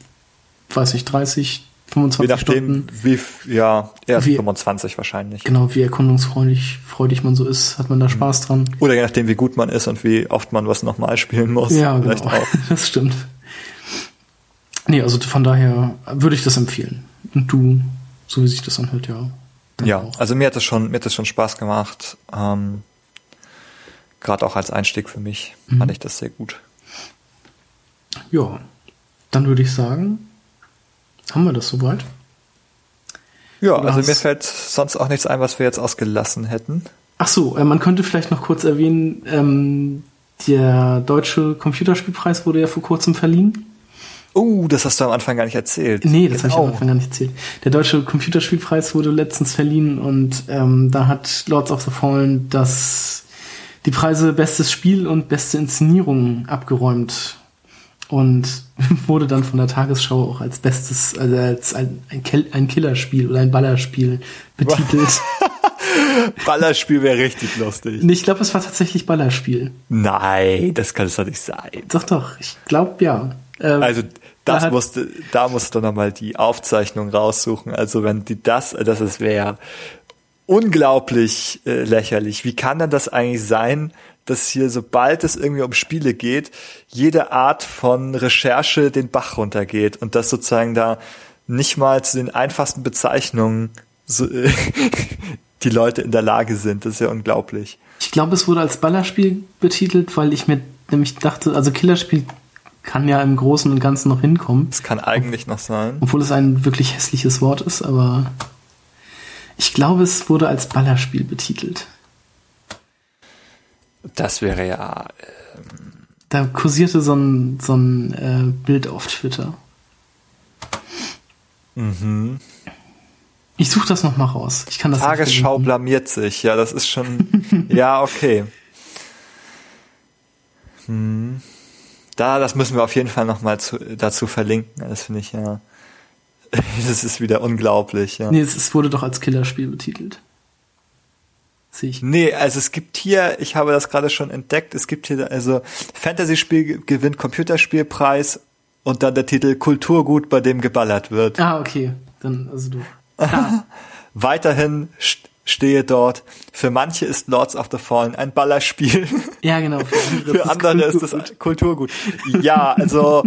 weiß ich, 30 25 Je nachdem, Stunden. wie, ja, eher wie, 25 wahrscheinlich. Genau, wie erkundungsfreudig freudig man so ist, hat man da Spaß dran. Oder je nachdem, wie gut man ist und wie oft man was nochmal spielen muss. Ja, genau. Auch. das stimmt. Nee, also von daher würde ich das empfehlen. Und du, so wie sich das anhört, ja. Ja, auch. also mir hat das schon, mir hat das schon Spaß gemacht. Ähm, Gerade auch als Einstieg für mich mhm. fand ich das sehr gut. Ja, dann würde ich sagen, haben wir das soweit? Ja, Oder also mir fällt sonst auch nichts ein, was wir jetzt ausgelassen hätten. Ach so, äh, man könnte vielleicht noch kurz erwähnen, ähm, der deutsche Computerspielpreis wurde ja vor kurzem verliehen. Oh, das hast du am Anfang gar nicht erzählt. Nee, das genau. habe ich am Anfang gar nicht erzählt. Der deutsche Computerspielpreis wurde letztens verliehen und ähm, da hat Lords of the Fallen das die Preise Bestes Spiel und beste Inszenierung abgeräumt und wurde dann von der Tagesschau auch als bestes, also als ein, ein, ein Killerspiel oder ein Ballerspiel betitelt. Ballerspiel wäre richtig lustig. Nee, ich glaube, es war tatsächlich Ballerspiel. Nein, das kann es doch nicht sein. Doch, doch, ich glaube ja. Ähm, also das da musste, da musst du nochmal die Aufzeichnung raussuchen. Also wenn die das, das ist wäre unglaublich äh, lächerlich. Wie kann denn das eigentlich sein, dass hier, sobald es irgendwie um Spiele geht, jede Art von Recherche den Bach runtergeht und dass sozusagen da nicht mal zu den einfachsten Bezeichnungen so, äh, die Leute in der Lage sind. Das ist ja unglaublich. Ich glaube, es wurde als Ballerspiel betitelt, weil ich mir nämlich dachte, also Killerspiel kann ja im Großen und Ganzen noch hinkommen. Es kann eigentlich noch sein. Obwohl es ein wirklich hässliches Wort ist, aber ich glaube, es wurde als Ballerspiel betitelt. Das wäre ja. Ähm da kursierte so ein, so ein äh, Bild auf Twitter. Mhm. Ich suche das noch mal raus. Ich kann das Tagesschau blamiert sich. Ja, das ist schon. ja, okay. Hm. Da, das müssen wir auf jeden Fall noch mal zu, dazu verlinken. Das finde ich ja. Das ist wieder unglaublich. Ja. Nee, es, es wurde doch als Killerspiel betitelt. Sehe ich. Nee, also es gibt hier, ich habe das gerade schon entdeckt, es gibt hier also Fantasy-Spiel gewinnt Computerspielpreis und dann der Titel Kulturgut, bei dem geballert wird. Ah, okay. Dann, also du. Weiterhin stehe dort, für manche ist Lords of the Fallen ein Ballerspiel. Ja, genau. Für, für andere ist es Kulturgut. Ja, also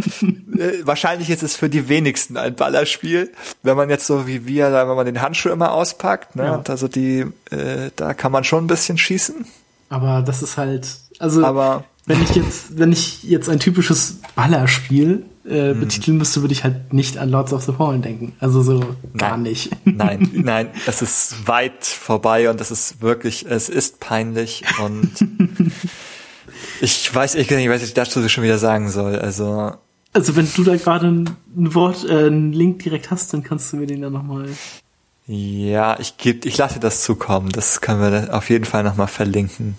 äh, wahrscheinlich ist es für die wenigsten ein Ballerspiel, wenn man jetzt so wie wir, wenn man den Handschuh immer auspackt, ne? Ja. Und also die, äh, da kann man schon ein bisschen schießen. Aber das ist halt, also Aber wenn ich jetzt, wenn ich jetzt ein typisches Ballerspiel äh, mhm. betiteln müsste, würde ich halt nicht an Lords of the Fallen denken. Also so nein. gar nicht. Nein, nein, es ist weit vorbei und es ist wirklich, es ist peinlich und ich weiß, ich, ich weiß, ich dazu schon wieder sagen soll. Also also wenn du da gerade ein Wort, äh, einen Link direkt hast, dann kannst du mir den ja nochmal. Ja, ich gebe, ich lasse das zukommen. Das können wir auf jeden Fall nochmal verlinken.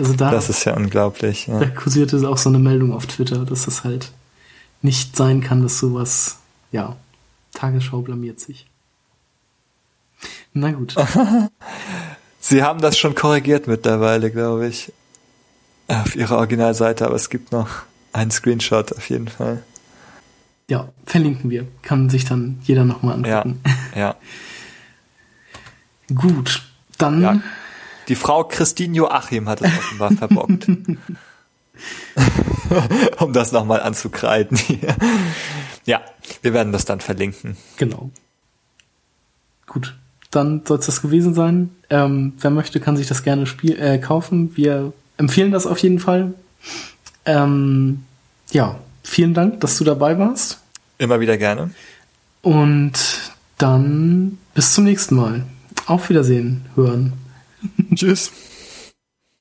Also da, das ist ja unglaublich. Ja. Da kursierte auch so eine Meldung auf Twitter, dass das halt nicht sein kann, dass sowas, ja, Tagesschau blamiert sich. Na gut. Sie haben das schon korrigiert mittlerweile, glaube ich. Auf ihrer Originalseite, aber es gibt noch einen Screenshot auf jeden Fall. Ja, verlinken wir. Kann sich dann jeder nochmal angucken. Ja. ja. Gut, dann. Ja. Die Frau Christine Joachim hat es offenbar verbockt. um das nochmal anzukreiden. ja, wir werden das dann verlinken. Genau. Gut, dann soll es das gewesen sein. Ähm, wer möchte, kann sich das gerne spiel äh, kaufen. Wir empfehlen das auf jeden Fall. Ähm, ja, vielen Dank, dass du dabei warst. Immer wieder gerne. Und dann bis zum nächsten Mal. Auf Wiedersehen, hören. Tschüss.